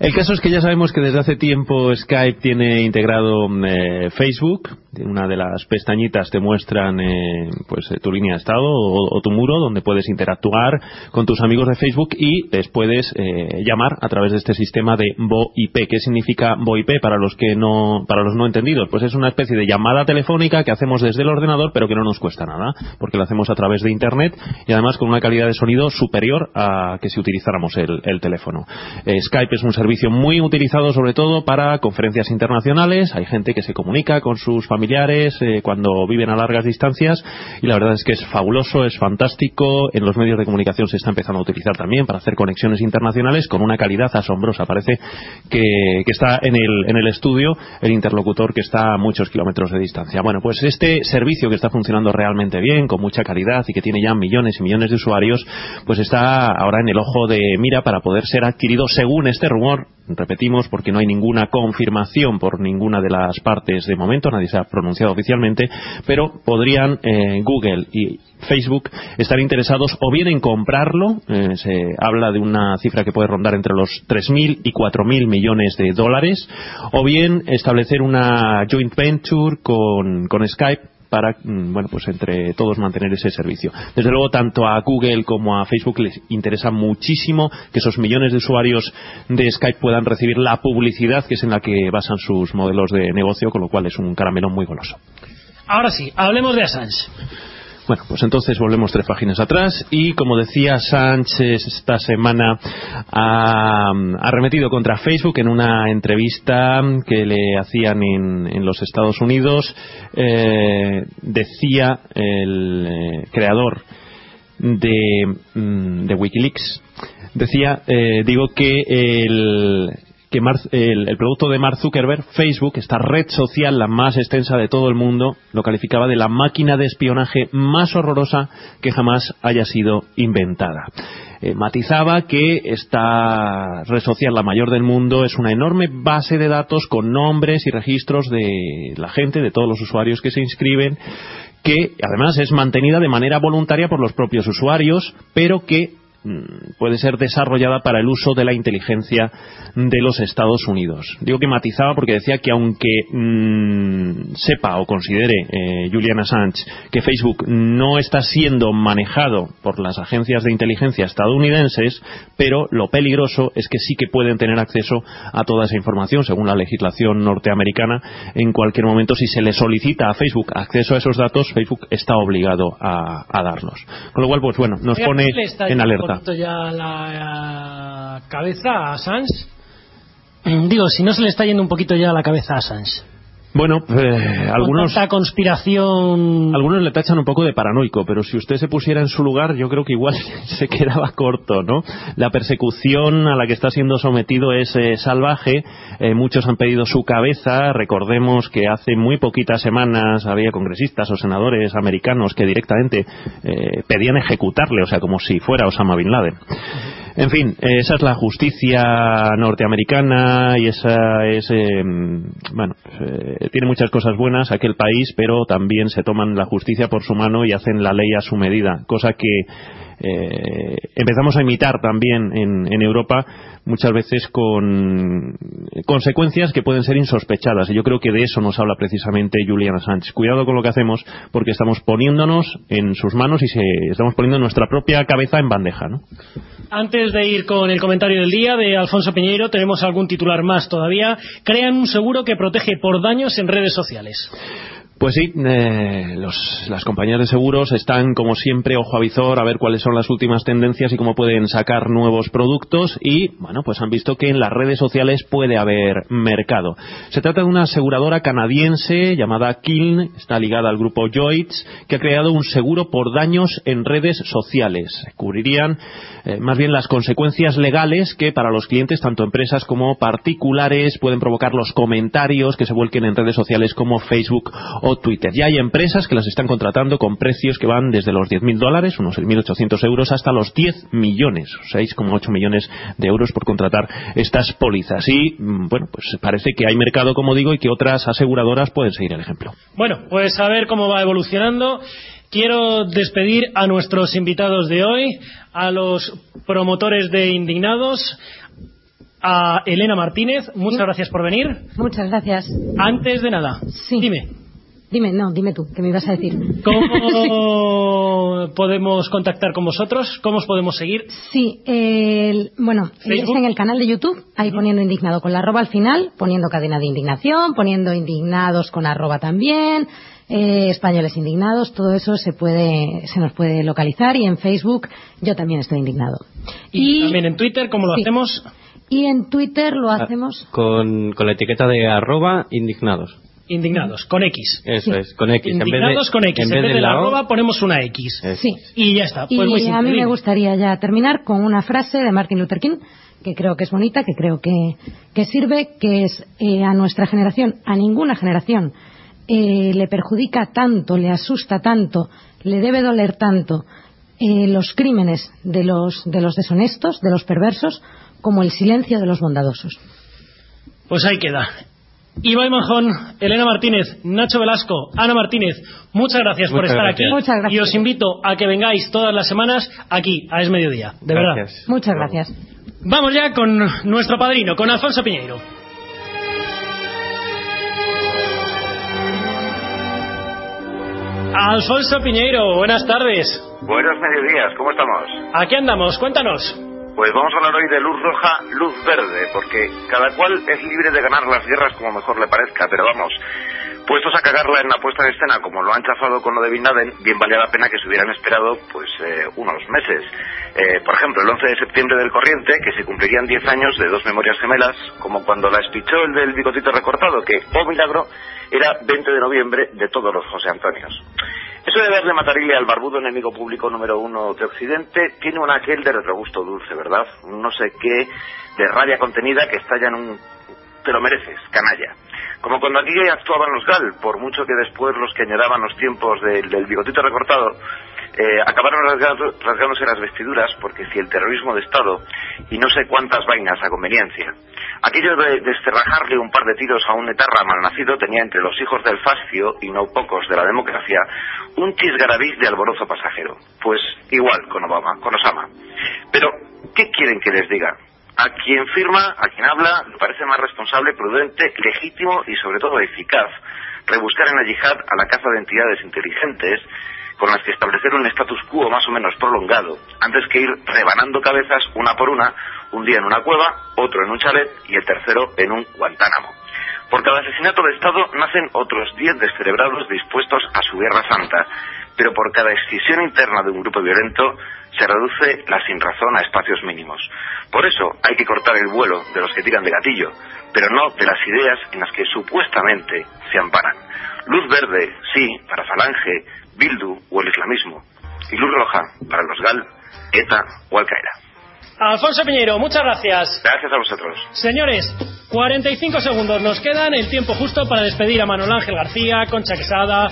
El caso es que ya sabemos que desde hace tiempo Skype tiene integrado eh, Facebook. Una de las pestañitas te muestran eh, pues eh, tu línea de estado o, tu muro donde puedes interactuar con tus amigos de Facebook y les puedes eh, llamar a través de este sistema de VoIP. ¿Qué significa VoIP para los que no para los no entendidos? Pues es una especie de llamada telefónica que hacemos desde el ordenador pero que no nos cuesta nada porque lo hacemos a través de internet y además con una calidad de sonido superior a que si utilizáramos el, el teléfono. Eh, Skype es un servicio muy utilizado sobre todo para conferencias internacionales. Hay gente que se comunica con sus familiares eh, cuando viven a largas distancias y la verdad es que es fabuloso, es fantástico. En los medios de comunicación se está empezando a utilizar también para hacer conexiones internacionales con una calidad asombrosa. Parece que, que está en el, en el estudio el interlocutor que está a muchos kilómetros de distancia. Bueno, pues este servicio que está funcionando realmente bien, con mucha calidad y que tiene ya millones y millones de usuarios, pues está ahora en el ojo de mira para poder ser adquirido según este rumor. Repetimos, porque no hay ninguna confirmación por ninguna de las partes de momento, nadie se ha pronunciado oficialmente, pero podrían eh, Google y Facebook estar interesados o bien en comprarlo, eh, se habla de una cifra que puede rondar entre los 3.000 y 4.000 millones de dólares, o bien establecer una joint venture con, con Skype para, mm, bueno, pues entre todos mantener ese servicio. Desde luego, tanto a Google como a Facebook les interesa muchísimo que esos millones de usuarios de Skype puedan recibir la publicidad que es en la que basan sus modelos de negocio, con lo cual es un caramelón muy goloso. Ahora sí, hablemos de Assange. Bueno, pues entonces volvemos tres páginas atrás y como decía Sánchez esta semana ha arremetido contra Facebook en una entrevista que le hacían en, en los Estados Unidos. Eh, decía el eh, creador de, mm, de Wikileaks, decía, eh, digo que el que el, producto de Mark Zuckerberg, Facebook, esta red social la más extensa de todo el mundo, lo calificaba de la máquina de espionaje más horrorosa que jamás haya sido inventada. Eh, matizaba que esta red social, la mayor del mundo, es una enorme base de datos con nombres y registros de la gente, de todos los usuarios que se inscriben, que además es mantenida de manera voluntaria por los propios usuarios, pero que puede ser desarrollada para el uso de la inteligencia de los Estados Unidos. Digo que matizaba porque decía que aunque mm, sepa o considere eh, Julian Assange que Facebook no está siendo manejado por las agencias de inteligencia estadounidenses, pero lo peligroso es que sí que pueden tener acceso a toda esa información según la legislación norteamericana. En cualquier momento, si se le solicita a Facebook acceso a esos datos, Facebook está obligado a, a darlos. Con lo cual, pues bueno, nos pone ¿le está en alerta. Poquito ya la eh, cabeza a Assange? Digo, si no se le está yendo un poquito ya la cabeza a Assange. Bueno, eh, algunos... Tanta conspiración... Algunos le tachan un poco de paranoico, pero si usted se pusiera en su lugar, yo creo que igual se quedaba corto, ¿no? La persecución a la que está siendo sometido es eh, salvaje. Eh, muchos han pedido su cabeza. Recordemos que hace muy poquitas semanas había congresistas o senadores americanos que directamente eh, pedían ejecutarle, o sea, como si fuera Osama Bin Laden. En fin, esa es la justicia norteamericana y esa es, eh, bueno, eh, tiene muchas cosas buenas aquel país, pero también se toman la justicia por su mano y hacen la ley a su medida, cosa que eh, empezamos a imitar también en Europa muchas veces con consecuencias que pueden ser insospechadas. Y yo creo que de eso nos habla precisamente Julian Assange. Cuidado con lo que hacemos porque estamos poniéndonos en sus manos y se, estamos poniendo nuestra propia cabeza en bandeja, ¿no? Antes de ir con el comentario del día de Alfonso Piñeiro, tenemos algún titular más todavía. Crean un seguro que protege por daños en redes sociales. Pues sí, eh, los- las compañías de seguros están, como siempre, ojo a visor a ver cuáles son las últimas tendencias y cómo pueden sacar nuevos productos. Y, bueno, pues han visto que en las redes sociales puede haber mercado. Se trata de una aseguradora canadiense llamada Kiln, está ligada al grupo Lloyds, que ha creado un seguro por daños en redes sociales. Cubrirían eh, más bien las consecuencias legales que para los clientes, tanto empresas como particulares, pueden provocar los comentarios que se vuelquen en redes sociales como Facebook o Twitter. Ya hay empresas que las están contratando con precios que van desde los 10.000 dólares, unos 6.800 euros, hasta los 10 millones, 6,8 millones de euros por contratar estas pólizas. Y, mm, bueno, pues parece que hay mercado, como digo, y que otras aseguradoras pueden seguir el ejemplo. Bueno, pues a ver cómo va evolucionando. Quiero despedir a nuestros invitados de hoy, a los promotores de Indignados, a Elena Martínez. Muchas gracias por venir. Muchas gracias. Antes de nada, dime. Dime, no, dime tú, ¿qué me ibas a decir? ¿Cómo podemos contactar con vosotros? ¿Cómo os podemos seguir? Sí, el- bueno, Facebook. está en el canal de YouTube, ahí poniendo indignado con la arroba al final, poniendo cadena de indignación, poniendo indignados con arroba también, eh, españoles indignados, todo eso se puede, se nos puede localizar y en Facebook yo también estoy indignado. Y, también en Twitter, ¿cómo lo Sí. hacemos? Y en Twitter lo Ah. hacemos Con, con la etiqueta de arroba indignados. Indignados, con X. Eso es, con X. En vez de- Indignados con X. En vez de la O, arroba ponemos una X. Sí. Y ya está. Pues muy y simple. a mí me gustaría ya terminar con una frase de Martin Luther King que creo que es bonita, que creo que, que sirve, que es eh, a nuestra generación, a ninguna generación, eh, le perjudica tanto, le asusta tanto, le debe doler tanto eh, los crímenes de los, de los deshonestos, de los perversos, como el silencio de los bondadosos. Pues ahí queda. Ibai Manjón, Elena Martínez, Nacho Velasco, Ana Martínez, muchas gracias por estar gracias. aquí. Muchas gracias. Y os invito a que vengáis todas las semanas aquí, a Es Mediodía. De verdad. Muchas gracias. Vamos ya con nuestro padrino, con Alfonso Piñeiro. Alfonso Piñeiro, buenas tardes. Buenos mediodías, ¿cómo estamos? Aquí andamos, cuéntanos. Pues vamos a hablar hoy de luz roja, luz verde, porque cada cual es libre de ganar las guerras como mejor le parezca, pero vamos, puestos a cagarla en la puesta en escena como lo han chafado con lo de Bin Laden, bien valía la pena que se hubieran esperado pues eh, unos meses. Eh, por ejemplo, el 11 de septiembre del corriente, que se cumplirían 10 años de dos memorias gemelas, como cuando la espichó el del bigotito recortado, que, oh milagro, era 20 de noviembre de todos los José Antonios. Eso de verle matarile al barbudo enemigo público número uno de Occidente tiene un aquel de retrogusto dulce, ¿verdad? No sé qué de rabia contenida que estalla en un... Te lo mereces, canalla. Como cuando aquí actuaban los GAL, por mucho que después los que añoraban los tiempos del, del bigotito recortado eh, acabaron rasgándose las vestiduras porque si el terrorismo de Estado y no sé cuántas vainas a conveniencia. Aquello de desterrajarle un par de tiros a un etarra malnacido tenía entre los hijos del fascio, y no pocos de la democracia, un chisgarabiz de alborozo pasajero. Pues igual con Obama, con Osama. Pero, ¿qué quieren que les diga? A quien firma, a quien habla, le parece más responsable, prudente, legítimo y sobre todo eficaz rebuscar en la yihad a la caza de entidades inteligentes con las que establecer un status quo más o menos prolongado, antes que ir rebanando cabezas una por una, un día en una cueva, otro en un chalet y el tercero en un Guantánamo. Por cada asesinato de Estado nacen otros diez descerebrados dispuestos a su guerra santa, pero por cada escisión interna de un grupo violento se reduce la sinrazón a espacios mínimos. Por eso hay que cortar el vuelo de los que tiran de gatillo, pero no de las ideas en las que supuestamente se amparan. Luz verde, sí, para Falange, Bildu o el islamismo. Y luz roja para los GAL, ETA o Al Qaeda. Alfonso Piñeiro, muchas gracias. Gracias a vosotros. Señores, 45 segundos nos quedan, el tiempo justo para despedir a Manuel Ángel García, Concha Quesada,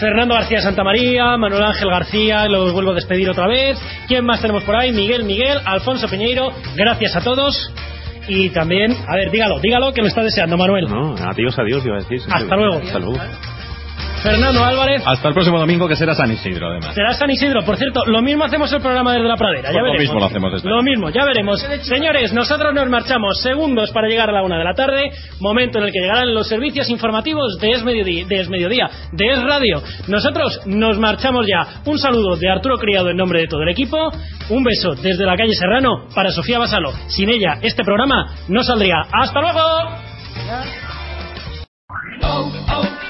Fernando García Santa María, Manuel Ángel García, los vuelvo a despedir otra vez. ¿Quién más tenemos por ahí? Miguel Miguel, Alfonso Piñeiro, gracias a todos. Y también, a ver, dígalo, dígalo que lo está deseando Manuel. No, adiós, adiós, iba a decir. Hasta luego. Hasta luego. Fernando Álvarez. Hasta el próximo domingo, que será San Isidro, además. Será San Isidro. Por cierto, lo mismo hacemos el programa desde la pradera. Ya lo veremos. mismo lo hacemos desde Lo mismo, ya veremos. Señores, nosotros nos marchamos segundos para llegar a la una de la tarde, momento en el que llegarán los servicios informativos de Es Mediodía, de Es, Mediodía, de es Radio. Nosotros nos marchamos ya. Un saludo de Arturo Criado en nombre de todo el equipo. Un beso desde la calle Serrano para Sofía Basalo. Sin ella, este programa no saldría. ¡Hasta luego! Oh, oh.